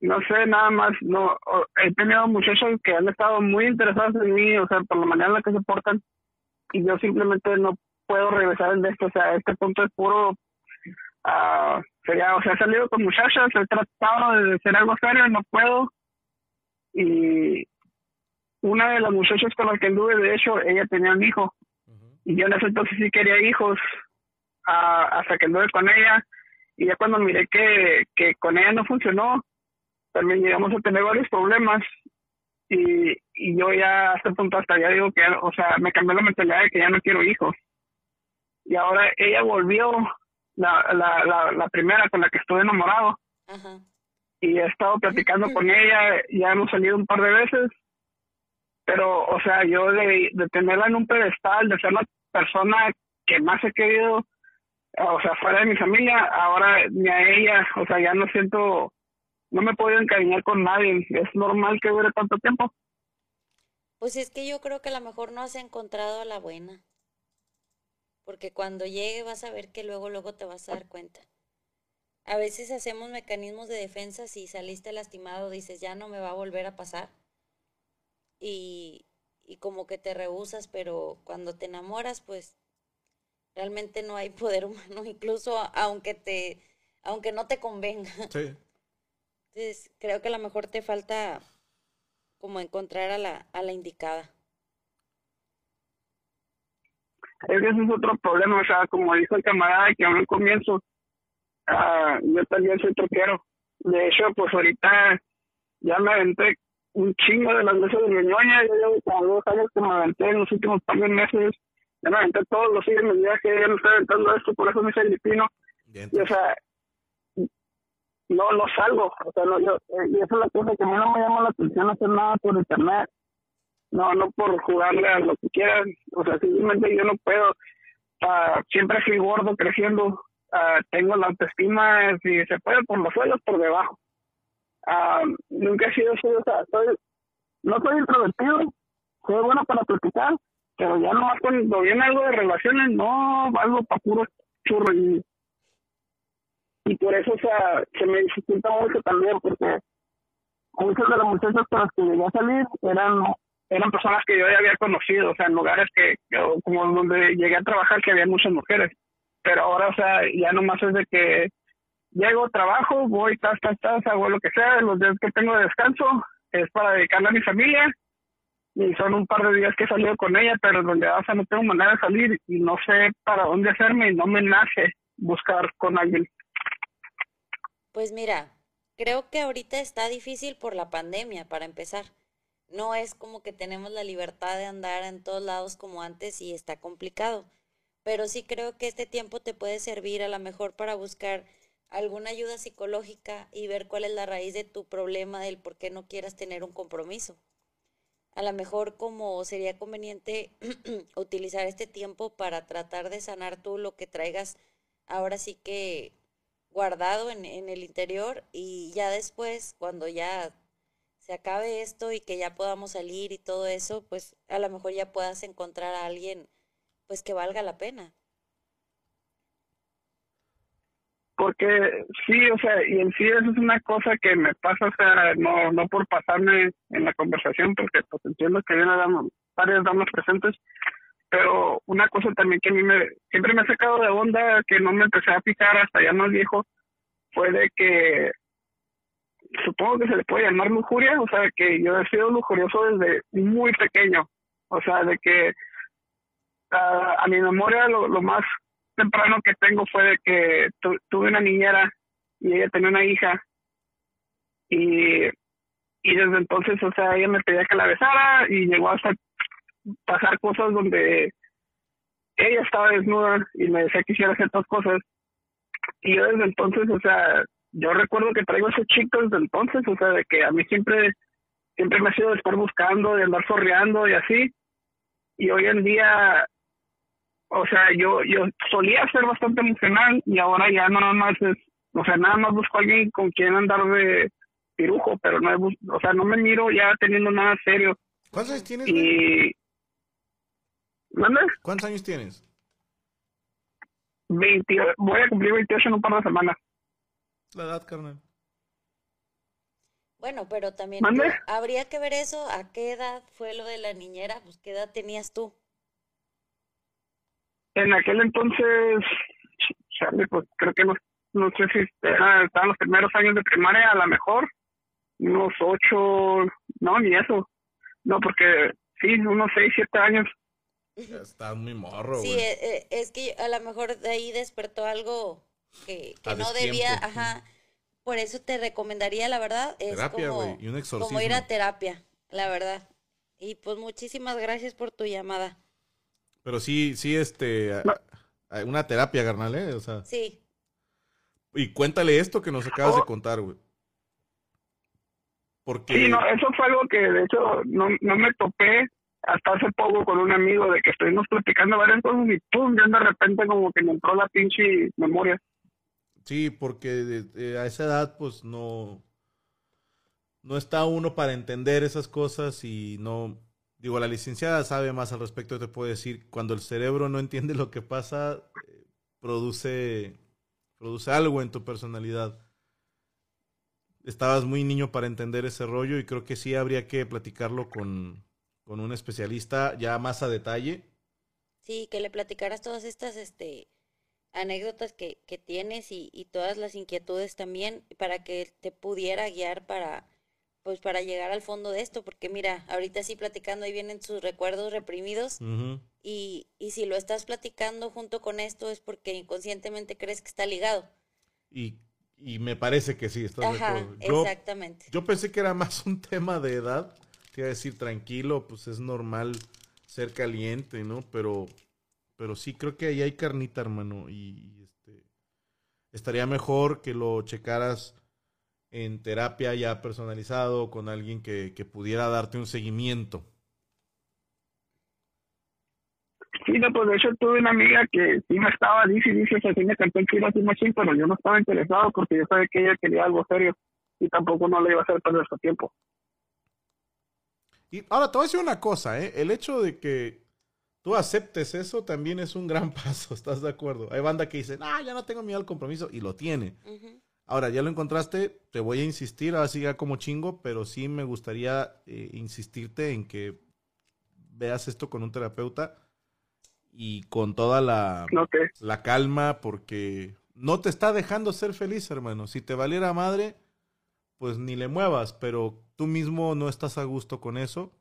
no sé, nada más, no, he tenido muchachos que han estado muy interesados en mí, o sea, por la manera en la que se portan, y yo simplemente no puedo regresar en esto, o sea, este punto es puro, ah, sería, o sea, he salido con muchachas, he tratado de ser algo serio, no puedo, y una de las muchachas con las que anduve, de hecho, ella tenía un hijo, y yo en ese entonces sí quería hijos ah, hasta que anduve con ella. Y ya cuando miré que, que con ella no funcionó también llegamos a tener varios problemas. Y, y yo ya a este punto hasta ya digo que, o sea, me cambió la mentalidad de que ya no quiero hijos. Y ahora ella volvió, la, la, la, la primera con la que estuve enamorado, Ajá. y he estado platicando con ella, ya hemos salido un par de veces, pero, o sea, yo de, de tenerla en un pedestal, de ser la persona que más he querido, o sea, fuera de mi familia, ahora ni a ella, o sea, ya no siento, no me puedo encariñar con nadie, es normal que dure tanto tiempo. Pues es que yo creo que a lo mejor no has encontrado a la buena. Porque cuando llegue vas a ver que luego, luego te vas a dar cuenta. A veces hacemos mecanismos de defensa, si saliste lastimado, dices, ya no me va a volver a pasar. Y, y como que te rehusas, pero cuando te enamoras, pues realmente no hay poder humano, incluso aunque te, aunque no te convenga. Sí. Entonces, creo que a lo mejor te falta como encontrar a la, a la indicada. Es que ese es otro problema, o sea, como dijo el camarada que al comienzo, ah, yo también soy troquero. De hecho, pues ahorita ya me aventé un chingo de las veces de Ñoña, yo llevo como dos años que me aventé en los últimos par de meses, ya me aventé todos los días mi viaje, ya me estoy aventando esto, por eso me filipino, Bien. y o sea, no, no salgo, o sea, no, yo, eh, y esa es la cosa que a mí no me llama la atención hacer nada por internet, no, no por jugarle a lo que quieran, o sea, simplemente yo no puedo, ah, siempre fui gordo creciendo, ah, tengo la autoestima, si se puede, por los suelos, por debajo. Ah, nunca he sido así, o sea, soy, no soy introvertido, soy bueno para platicar, pero ya nomás cuando viene algo de relaciones, no, algo para puro churro y, y por eso, o sea, se me dificulta mucho también, porque muchas de las muchachas con las que llegué a salir eran eran personas que yo ya había conocido, o sea, en lugares que, como donde llegué a trabajar que había muchas mujeres. Pero ahora, o sea, ya nomás es de que llego, trabajo, voy, tas, tas, tas, hago lo que sea, los días que tengo de descanso es para dedicarle a mi familia y son un par de días que he salido con ella, pero realidad, o sea, no tengo manera de salir y no sé para dónde hacerme y no me nace buscar con alguien. Pues mira, creo que ahorita está difícil por la pandemia, para empezar. No es como que tenemos la libertad de andar en todos lados como antes y está complicado. Pero sí creo que este tiempo te puede servir a lo mejor para buscar alguna ayuda psicológica y ver cuál es la raíz de tu problema del por qué no quieras tener un compromiso. A lo mejor como sería conveniente utilizar este tiempo para tratar de sanar tú lo que traigas ahora sí que guardado en, en el interior y ya después, cuando ya se acabe esto y que ya podamos salir y todo eso, pues a lo mejor ya puedas encontrar a alguien pues que valga la pena. porque sí, o sea, y en sí eso es una cosa que me pasa, o sea, no, no por pasarme en la conversación, porque pues entiendo que hay una varias damas presentes, pero una cosa también que a mí me, siempre me ha sacado de onda, que no me empecé a fijar hasta ya más viejo, fue de que, supongo que se le puede llamar lujuria, o sea, que yo he sido lujurioso desde muy pequeño, o sea, de que a mi memoria lo, lo más temprano que tengo fue de que tu- tuve una niñera y ella tenía una hija y, y desde entonces, o sea, ella me pedía que la besara y llegó hasta pasar cosas donde ella estaba desnuda y me decía que hiciera ciertas cosas y yo desde entonces, o sea, yo recuerdo que traigo ese chico desde entonces, o sea, de que a mí siempre siempre me ha sido de estar buscando, de andar forreando y así y hoy en día o sea, yo yo solía ser bastante emocional y ahora ya nada más es, o sea, nada más busco a alguien con quien andar de pirujo, pero no, he o sea, no me miro ya teniendo nada serio ¿Cuántos años tienes, y. ¿Cuántos años tienes? 20, voy a cumplir 28 en un par de semanas. La edad, carnal. Bueno, pero también habría que ver eso, a qué edad fue lo de la niñera, pues qué edad tenías tú. En aquel entonces, chale, pues creo que no, no sé si era- estaban los primeros años de primaria, a lo mejor, unos 8, no, ni eso. No, porque sí, unos 6, 7 años. Ya Estás muy morro, Sí, güey. eh, eh, es que a lo mejor de ahí despertó algo que, no debía, ajá, por eso te recomendaría, la verdad, es Terapia, como, güey, y un como ir a terapia, la verdad. Y pues muchísimas gracias por tu llamada. Pero sí, sí, este, a- a- una terapia, carnal, ¿eh? O sea, Sí, y cuéntale esto que nos acabas Oh. de contar, güey. Porque... Sí, no, eso fue algo que de hecho no, no me topé hasta hace poco con un amigo de que estuvimos platicando varias cosas y pum, ya de repente como que me entró la pinche memoria. Sí, porque de- a esa edad, pues no, no está uno para entender esas cosas y no, digo, la licenciada sabe más al respecto, te puedo decir, cuando el cerebro no entiende lo que pasa, eh, produce, produce algo en tu personalidad. Estabas muy niño para entender ese rollo y creo que sí habría que platicarlo con, con un especialista ya más a detalle. sí, que le platicaras todas estas este, anécdotas que, que tienes y, y todas las inquietudes también para que te pudiera guiar para, pues para llegar al fondo de esto, porque mira, ahorita sí platicando ahí vienen sus recuerdos reprimidos y, y si lo estás platicando junto con esto es porque inconscientemente crees que está ligado. Y, y me parece que sí, estás de Ajá, acuerdo. Yo- exactamente. Yo pensé que era más un tema de edad. Te iba a decir, tranquilo, pues es normal ser caliente, ¿no? Pero, pero sí creo que ahí hay carnita, hermano. Y, y, este, estaría mejor que lo checaras en terapia ya personalizado con alguien que, que pudiera darte un seguimiento. Sí, no, pues de hecho tuve una amiga que sí me estaba, dice dice, me cantó el tiro así machín, pero yo no estaba interesado porque yo sabía que ella quería algo serio y tampoco no le iba a hacer perder su tiempo. Y ahora te voy a decir una cosa, ¿eh? El hecho de que tú aceptes eso también es un gran paso, ¿estás de acuerdo? Hay banda que dice, ah, ya no tengo miedo al compromiso, y lo tiene. Ahora, ya lo encontraste, te voy a insistir, ahora sí ya como chingo, pero sí me gustaría eh, insistirte en que veas esto con un terapeuta y con toda la, la calma, porque no te está dejando ser feliz, hermano. Si te valiera madre, pues ni le muevas, pero tú mismo no estás a gusto con eso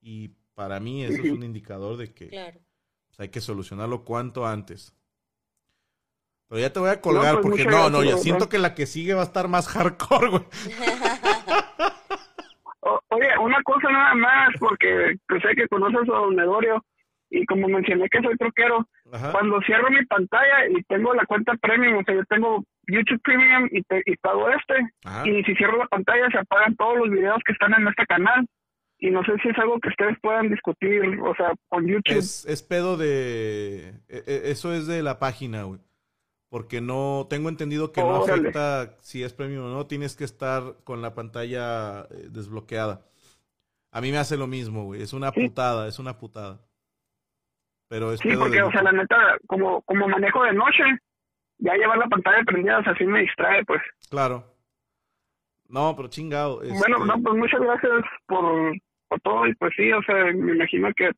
y para mí eso es un indicador de que Claro. pues, hay que solucionarlo cuanto antes. Pero ya te voy a colgar pues, porque no, no, ya siento que la que sigue va a estar más hardcore, güey. O- oye, una cosa nada más, porque pues, sé que conoces a Don Negorio y como mencioné que soy troquero, Ajá. cuando cierro mi pantalla y tengo la cuenta premium, o sea, yo tengo YouTube Premium y, te- y pago este, Ajá. y si cierro la pantalla se apagan todos los videos que están en este canal. Y no sé si es algo que ustedes puedan discutir, o sea, con YouTube. Es, es pedo de... e- e- Eso es de la página, güey. Porque no... Tengo entendido que no afecta si es premium o no. Tienes que estar con la pantalla eh, desbloqueada. A mí me hace lo mismo, güey. Es una Sí. putada, es una putada. Pero es Sí, pedo porque, de o sea, la neta, como, como manejo de noche, ya llevar la pantalla prendida, o sea, sí me distrae, pues. Claro. No, pero chingado. este, Bueno, no, pues muchas gracias por, por todo, y pues sí, o sea, me imagino que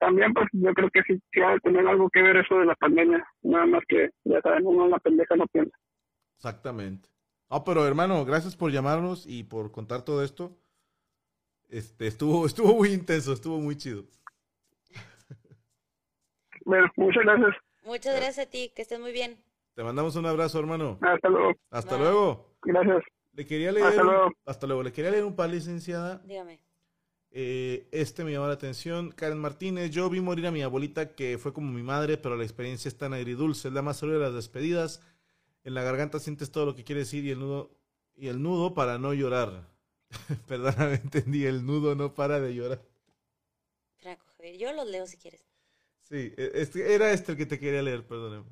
también, pues yo creo que sí, sí va a tener algo que ver eso de la pandemia, nada más que, ya saben, uno la pendeja no piensa. Exactamente. No, pero hermano, gracias por llamarnos y por contar todo esto. Este, estuvo, estuvo muy intenso, estuvo muy chido. Bueno, muchas gracias, Muchas gracias a ti, que estés muy bien. Te mandamos un abrazo, hermano. hasta luego, Hasta Bye. luego. gracias. Le quería leer. Hasta un- luego. hasta luego. Le quería leer un par, licenciada. Dígame. Eh, este me llamó la atención. Karen Martínez, yo vi morir a mi abuelita que fue como mi madre, pero la experiencia es tan agridulce. Es la más segura de las despedidas. En la garganta sientes todo lo que quiere decir y el nudo, y el nudo para no llorar. Perdóname, entendí. El nudo no para de llorar. Franco yo los leo si quieres. Sí, e- este, era este el que te quería leer, perdóname.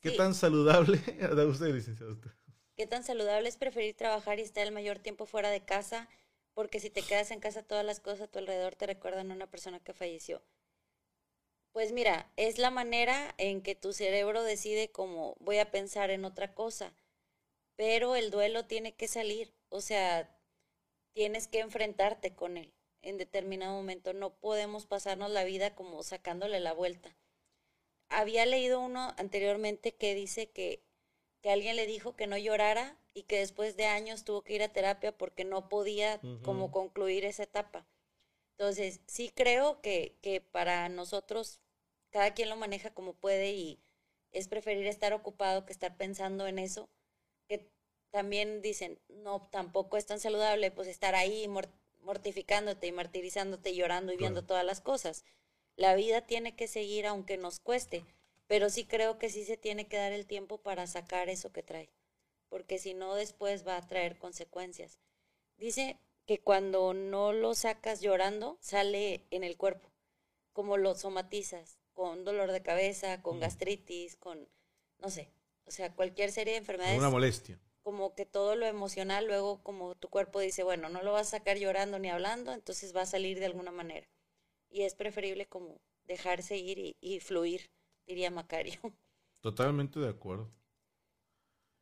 ¿Qué Sí. tan saludable? Da usted, licenciado. usted. ¿Qué tan saludable es preferir trabajar y estar el mayor tiempo fuera de casa? Porque si te quedas en casa, todas las cosas a tu alrededor te recuerdan a una persona que falleció. Pues mira, es la manera en que tu cerebro decide cómo voy a pensar en otra cosa. Pero el duelo tiene que salir. O sea, tienes que enfrentarte con él en determinado momento. No podemos pasarnos la vida como sacándole la vuelta. Había leído uno anteriormente que dice que que alguien le dijo que no llorara y que después de años tuvo que ir a terapia porque no podía como concluir esa etapa. Entonces, sí creo que, que para nosotros cada quien lo maneja como puede y es preferir estar ocupado que estar pensando en eso, que también dicen, no, tampoco es tan saludable pues estar ahí mortificándote y martirizándote, y llorando y viendo todas las cosas. La vida tiene que seguir aunque nos cueste, pero sí creo que sí se tiene que dar el tiempo para sacar eso que trae, porque si no después va a traer consecuencias. Dice que cuando no lo sacas llorando, sale en el cuerpo, como lo somatizas, con dolor de cabeza, con gastritis, con, no sé, o sea, cualquier serie de enfermedades. Una molestia como que todo lo emocional, luego como tu cuerpo dice, bueno, no lo vas a sacar llorando ni hablando, entonces va a salir de alguna manera. Y es preferible como dejarse ir y, fluir, diría Macario. Totalmente de acuerdo.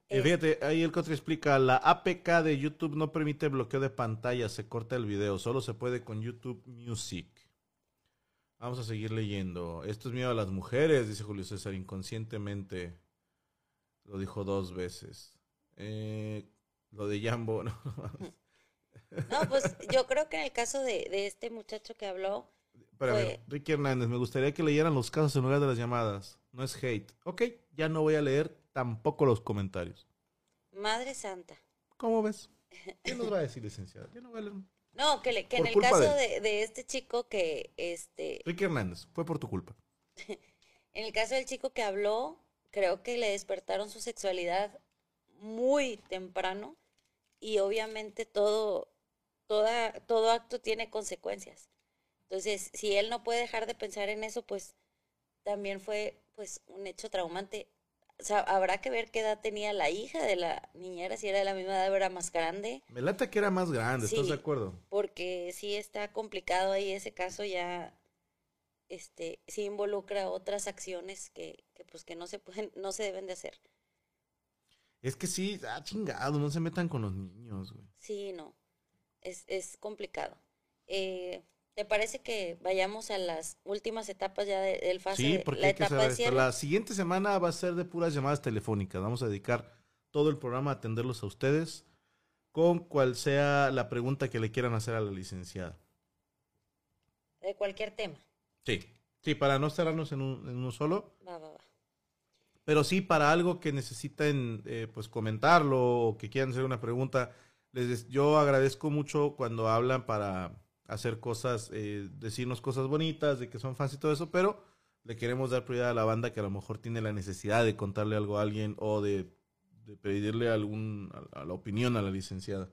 Eh, fíjate, ahí el Cotri explica, la APK de YouTube no permite bloqueo de pantalla, se corta el video, solo se puede con YouTube Music. Vamos a seguir leyendo. Esto es miedo a las mujeres, dice Julio César, inconscientemente. Lo dijo dos veces. Eh, lo de Jambo, ¿no? no, pues yo creo que en el caso de, este muchacho que habló. Pero Ricky Hernández, me gustaría que leyeran los casos en lugar de las llamadas. No es hate. Ok, ya no voy a leer tampoco los comentarios. Madre Santa. ¿Cómo ves? ¿Qué nos va a decir, licenciada? no No, que, en el caso de, de, este chico que, este... Ricky Hernández, fue por tu culpa. en el caso del chico que habló, creo que le despertaron su sexualidad muy temprano y obviamente todo, toda, todo acto tiene consecuencias. Entonces, si él no puede dejar de pensar en eso, pues también fue pues un hecho traumante. O sea, habrá que ver qué edad tenía la hija de la niñera, si era de la misma edad o era más grande. Me lata que era más grande, ¿estás de acuerdo? Porque sí está complicado ahí ese caso ya este sí involucra otras acciones que, que pues que no se pueden no se deben de hacer. Es que sí, ah, chingado, no se metan con los niños, güey. Sí, no. Es, es complicado. Eh, ¿Te parece que vayamos a las últimas etapas ya del fase? Sí, porque la etapa de La siguiente semana va a ser de puras llamadas telefónicas. Vamos a dedicar todo el programa a atenderlos a ustedes con cual sea la pregunta que le quieran hacer a la licenciada. De cualquier tema. Sí, sí, para no cerrarnos en, un, en uno solo. Va, va, va pero sí para algo que necesiten eh, pues comentarlo o que quieran hacer una pregunta. Les, yo agradezco mucho cuando hablan para hacer cosas, eh, decirnos cosas bonitas, de que son fans y todo eso, pero le queremos dar prioridad a la banda que a lo mejor tiene la necesidad de contarle algo a alguien o de, pedirle algún, a, la opinión a la licenciada.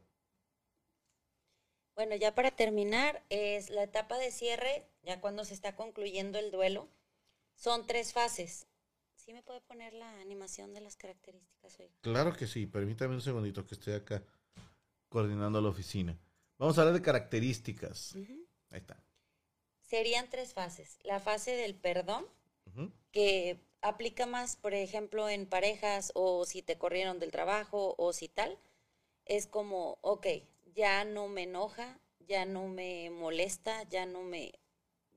Bueno, ya para terminar, es la etapa de cierre, ya cuando se está concluyendo el duelo, son tres fases. ¿Sí me puede poner la animación de las características hoy? Claro que sí, permítame un segundito que estoy acá coordinando la oficina. Vamos a hablar de características. Ahí está. Serían tres fases. La fase del perdón, que aplica más, por ejemplo, en parejas o si te corrieron del trabajo o si tal. Es como, ok, ya no me enoja, ya no me molesta, ya no me,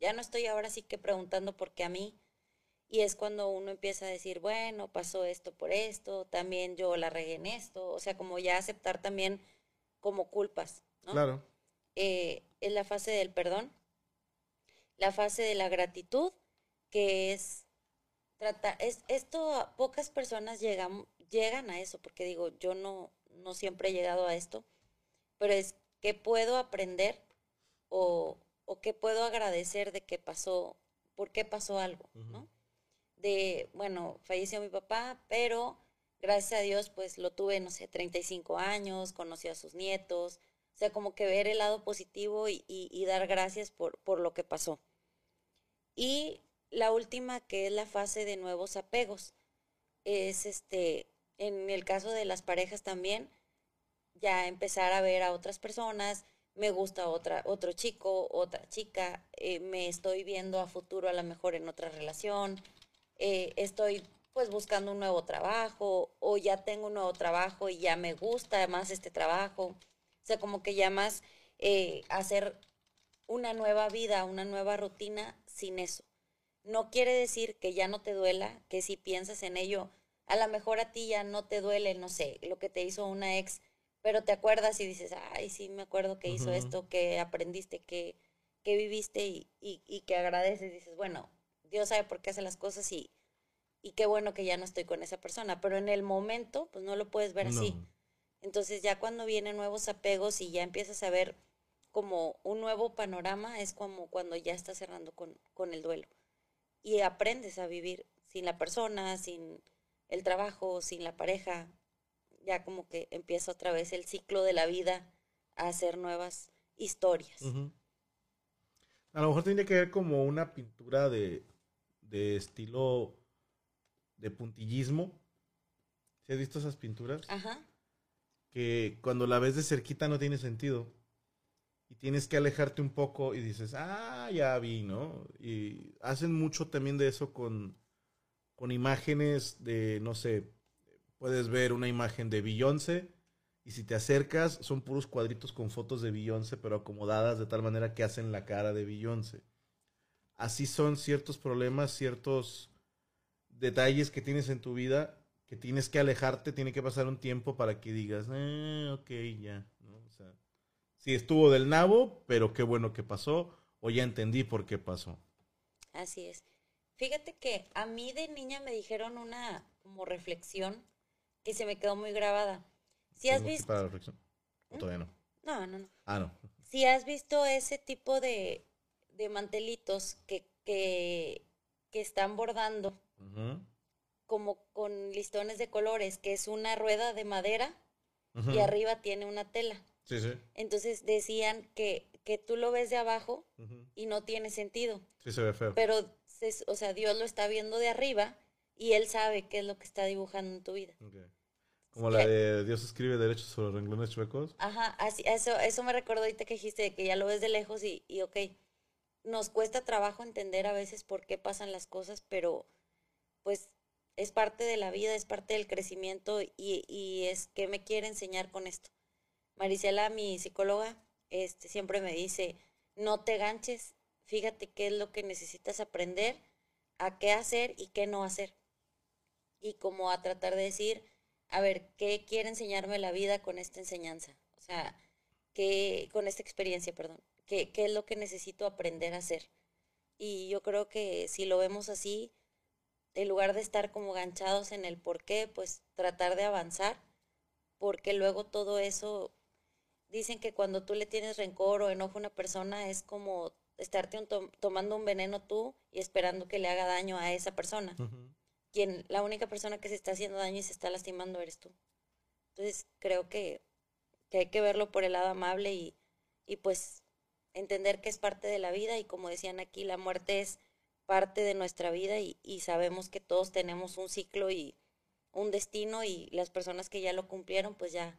ya no estoy ahora sí que preguntando por qué a mí, y es cuando uno empieza a decir, bueno, pasó esto por esto, también yo la regué en esto, o sea, como ya aceptar también como culpas, ¿no? Claro. Eh, es la fase del perdón, la fase de la gratitud, que es tratar, es, esto pocas personas llegan, llegan a eso, porque digo, yo no, no siempre he llegado a esto, pero es que puedo aprender o, o que puedo agradecer de que pasó, por qué pasó algo, ¿no? de, bueno, falleció mi papá, pero gracias a Dios, pues lo tuve, no sé, 35 años, conocí a sus nietos, o sea, como que ver el lado positivo y, dar gracias por, por lo que pasó. Y la última, que es la fase de nuevos apegos, es este, en el caso de las parejas también, ya empezar a ver a otras personas, me gusta otra, otro chico, otra chica, eh, me estoy viendo a futuro a lo mejor en otra relación, eh, estoy pues buscando un nuevo trabajo o ya tengo un nuevo trabajo y ya me gusta más este trabajo. O sea, como que ya más eh, hacer una nueva vida, una nueva rutina sin eso. No quiere decir que ya no te duela, que si piensas en ello, a lo mejor a ti ya no te duele, no sé, lo que te hizo una ex, pero te acuerdas y dices, ay, sí, me acuerdo que hizo esto, que aprendiste, que, que viviste y, y, y que agradeces. Dices, bueno, Dios sabe por qué hace las cosas y, y qué bueno que ya no estoy con esa persona, pero en el momento, pues no lo puedes ver así. Entonces ya cuando vienen nuevos apegos y ya empiezas a ver como un nuevo panorama, es como cuando ya estás cerrando con, con el duelo. Y aprendes a vivir sin la persona, sin el trabajo, sin la pareja. Ya como que empieza otra vez el ciclo de la vida a hacer nuevas historias. A lo mejor tiene que ver como una pintura de, de estilo de puntillismo. ¿Sí has visto esas pinturas? Ajá. Que cuando la ves de cerquita no tiene sentido. Y tienes que alejarte un poco y dices, ah, ya vi, ¿no? Y hacen mucho también de eso con, con imágenes de, no sé, puedes ver una imagen de Beyoncé y si te acercas son puros cuadritos con fotos de Beyoncé, pero acomodadas de tal manera que hacen la cara de Beyoncé. Así son ciertos problemas, ciertos detalles que tienes en tu vida que tienes que alejarte, tiene que pasar un tiempo para que digas, eh, ok, ya, ¿no? O sea, sí estuvo del nabo, pero qué bueno que pasó, o ya entendí por qué pasó. Así es. Fíjate que a mí de niña me dijeron una como reflexión que se me quedó muy grabada. Si has ¿Tengo que visto... para la reflexión? ¿O todavía no? No, no, no. Ah, no. Si has visto ese tipo de, de mantelitos que, que, que están bordando Ujú, como con listones de colores, que es una rueda de madera y arriba tiene una tela. Sí, sí. Entonces decían que, que tú lo ves de abajo y no tiene sentido. Sí se ve feo. Pero, se- o sea, Dios lo está viendo de arriba y Él sabe qué es lo que está dibujando en tu vida. Como la de Dios escribe derechos sobre renglones chuecos. Ajá, así, eso, eso me recordó ahorita que dijiste de que ya lo ves de lejos y, y ok, nos cuesta trabajo entender a veces por qué pasan las cosas, pero pues es parte de la vida, es parte del crecimiento y, y es que me quiere enseñar con esto. Marisela, mi psicóloga, este, siempre me dice, no te ganches, fíjate qué es lo que necesitas aprender, a qué hacer y qué no hacer. Y como a tratar de decir, a ver, ¿qué quiere enseñarme la vida con esta enseñanza? O sea, ¿qué, con esta experiencia, perdón, ¿qué, qué es lo que necesito aprender a hacer? Y yo creo que si lo vemos así, en lugar de estar como ganchados en el por qué, pues tratar de avanzar, porque luego todo eso, dicen que cuando tú le tienes rencor o enojo a una persona es como estarte un tom- tomando un veneno tú y esperando que le haga daño a esa persona quien la única persona que se está haciendo daño y se está lastimando eres tú. Entonces creo que, que hay que verlo por el lado amable y, y pues entender que es parte de la vida y como decían aquí, la muerte es parte de nuestra vida y, y sabemos que todos tenemos un ciclo y un destino y las personas que ya lo cumplieron pues ya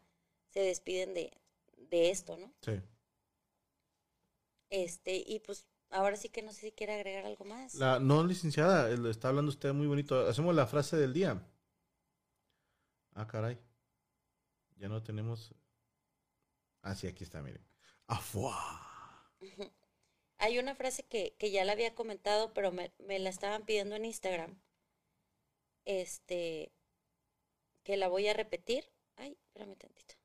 se despiden de, de esto, ¿no? Sí. Este, y pues ahora sí que no sé si quiere agregar algo más. La, no, licenciada, eh, lo está hablando usted muy bonito. Hacemos la frase del día. Ah, caray. Ya no tenemos. Ah, sí, aquí está, miren. ¡Afuá! Hay una frase que, que ya la había comentado, pero me, me la estaban pidiendo en Instagram. Este, que la voy a repetir. Ay, espérame tantito.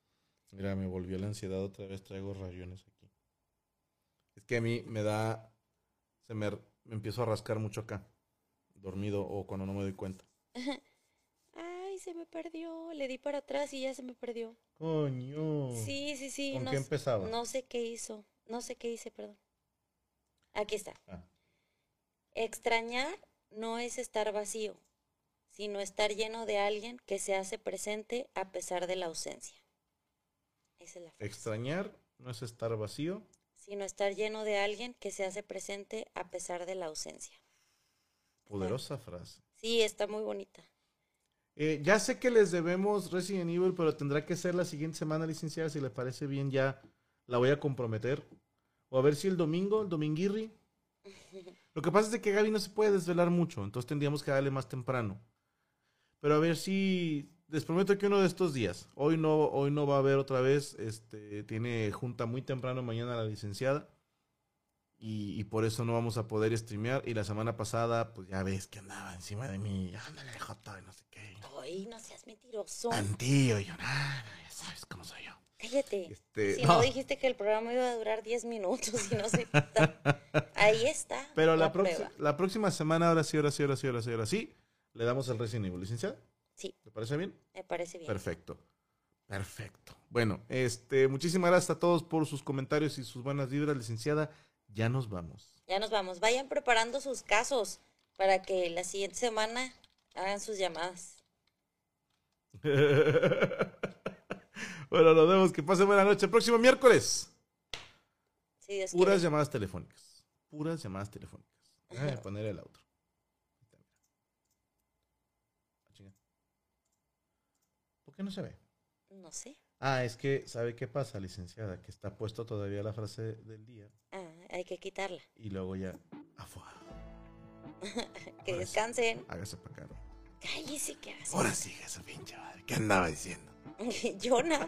Mira, me volvió la ansiedad otra vez. Traigo rayones aquí. Es que a mí me da. Se me, me empiezo a rascar mucho acá. Dormido o cuando no me doy cuenta. Ay, se me perdió. Le di para atrás y ya se me perdió. Coño. Sí, sí, sí. ¿Con no qué empezaba? No sé qué hizo. No sé qué hice, perdón. Aquí está. Ah, Extrañar no es estar vacío, sino estar lleno de alguien que se hace presente a pesar de la ausencia. Esa es la frase. extrañar no es estar vacío. sino estar lleno de alguien que se hace presente a pesar de la ausencia. Poderosa frase. Sí, está muy bonita. Eh, ya sé que les debemos Resident Evil, pero tendrá que ser la siguiente semana, licenciada. Si le parece bien, ya la voy a comprometer. O a ver si el domingo, el dominguirri. Lo que pasa es de que Gaby no se puede desvelar mucho, entonces tendríamos que darle más temprano. Pero a ver si les prometo que uno de estos días, hoy no, hoy no va a haber otra vez, este, tiene junta muy temprano mañana la licenciada y, y por eso no vamos a poder streamear. Y la semana pasada, pues ya ves que andaba encima de mí, ándale, Joto, y no sé qué. Ay, no seas mentiroso. Tantío, y yo, "Ah, ya sabes cómo soy yo. Cállate. Este, si no. no. dijiste que el programa iba a durar 10 minutos y no sé. Ahí está. Pero la, la la próxima semana, ahora sí, ahora sí, ahora sí, ahora sí, ahora sí, le damos el Resident Evil, licenciada. Sí, ¿Le parece bien? me parece bien. Perfecto. Perfecto. Bueno, este, muchísimas gracias a todos por sus comentarios y sus buenas vibras, licenciada. Ya nos vamos. Ya nos vamos. Vayan preparando sus casos para que la siguiente semana hagan sus llamadas. bueno, nos vemos. Que pasen buena noche. El próximo miércoles. Puras quiere. llamadas telefónicas. Puras llamadas telefónicas. Déjame poner el otro. ¿Por qué no se ve? No sé. Ah, es que, ¿sabe qué pasa, licenciada? Que está puesto todavía la frase del día Ah, hay que quitarla. y luego ya afuera. Que Ahora sí. descansen. Hágase para acá. Cállese, ¿qué hace? Ahora sí, esa pinche madre. ¿Qué andaba diciendo? Yo nada.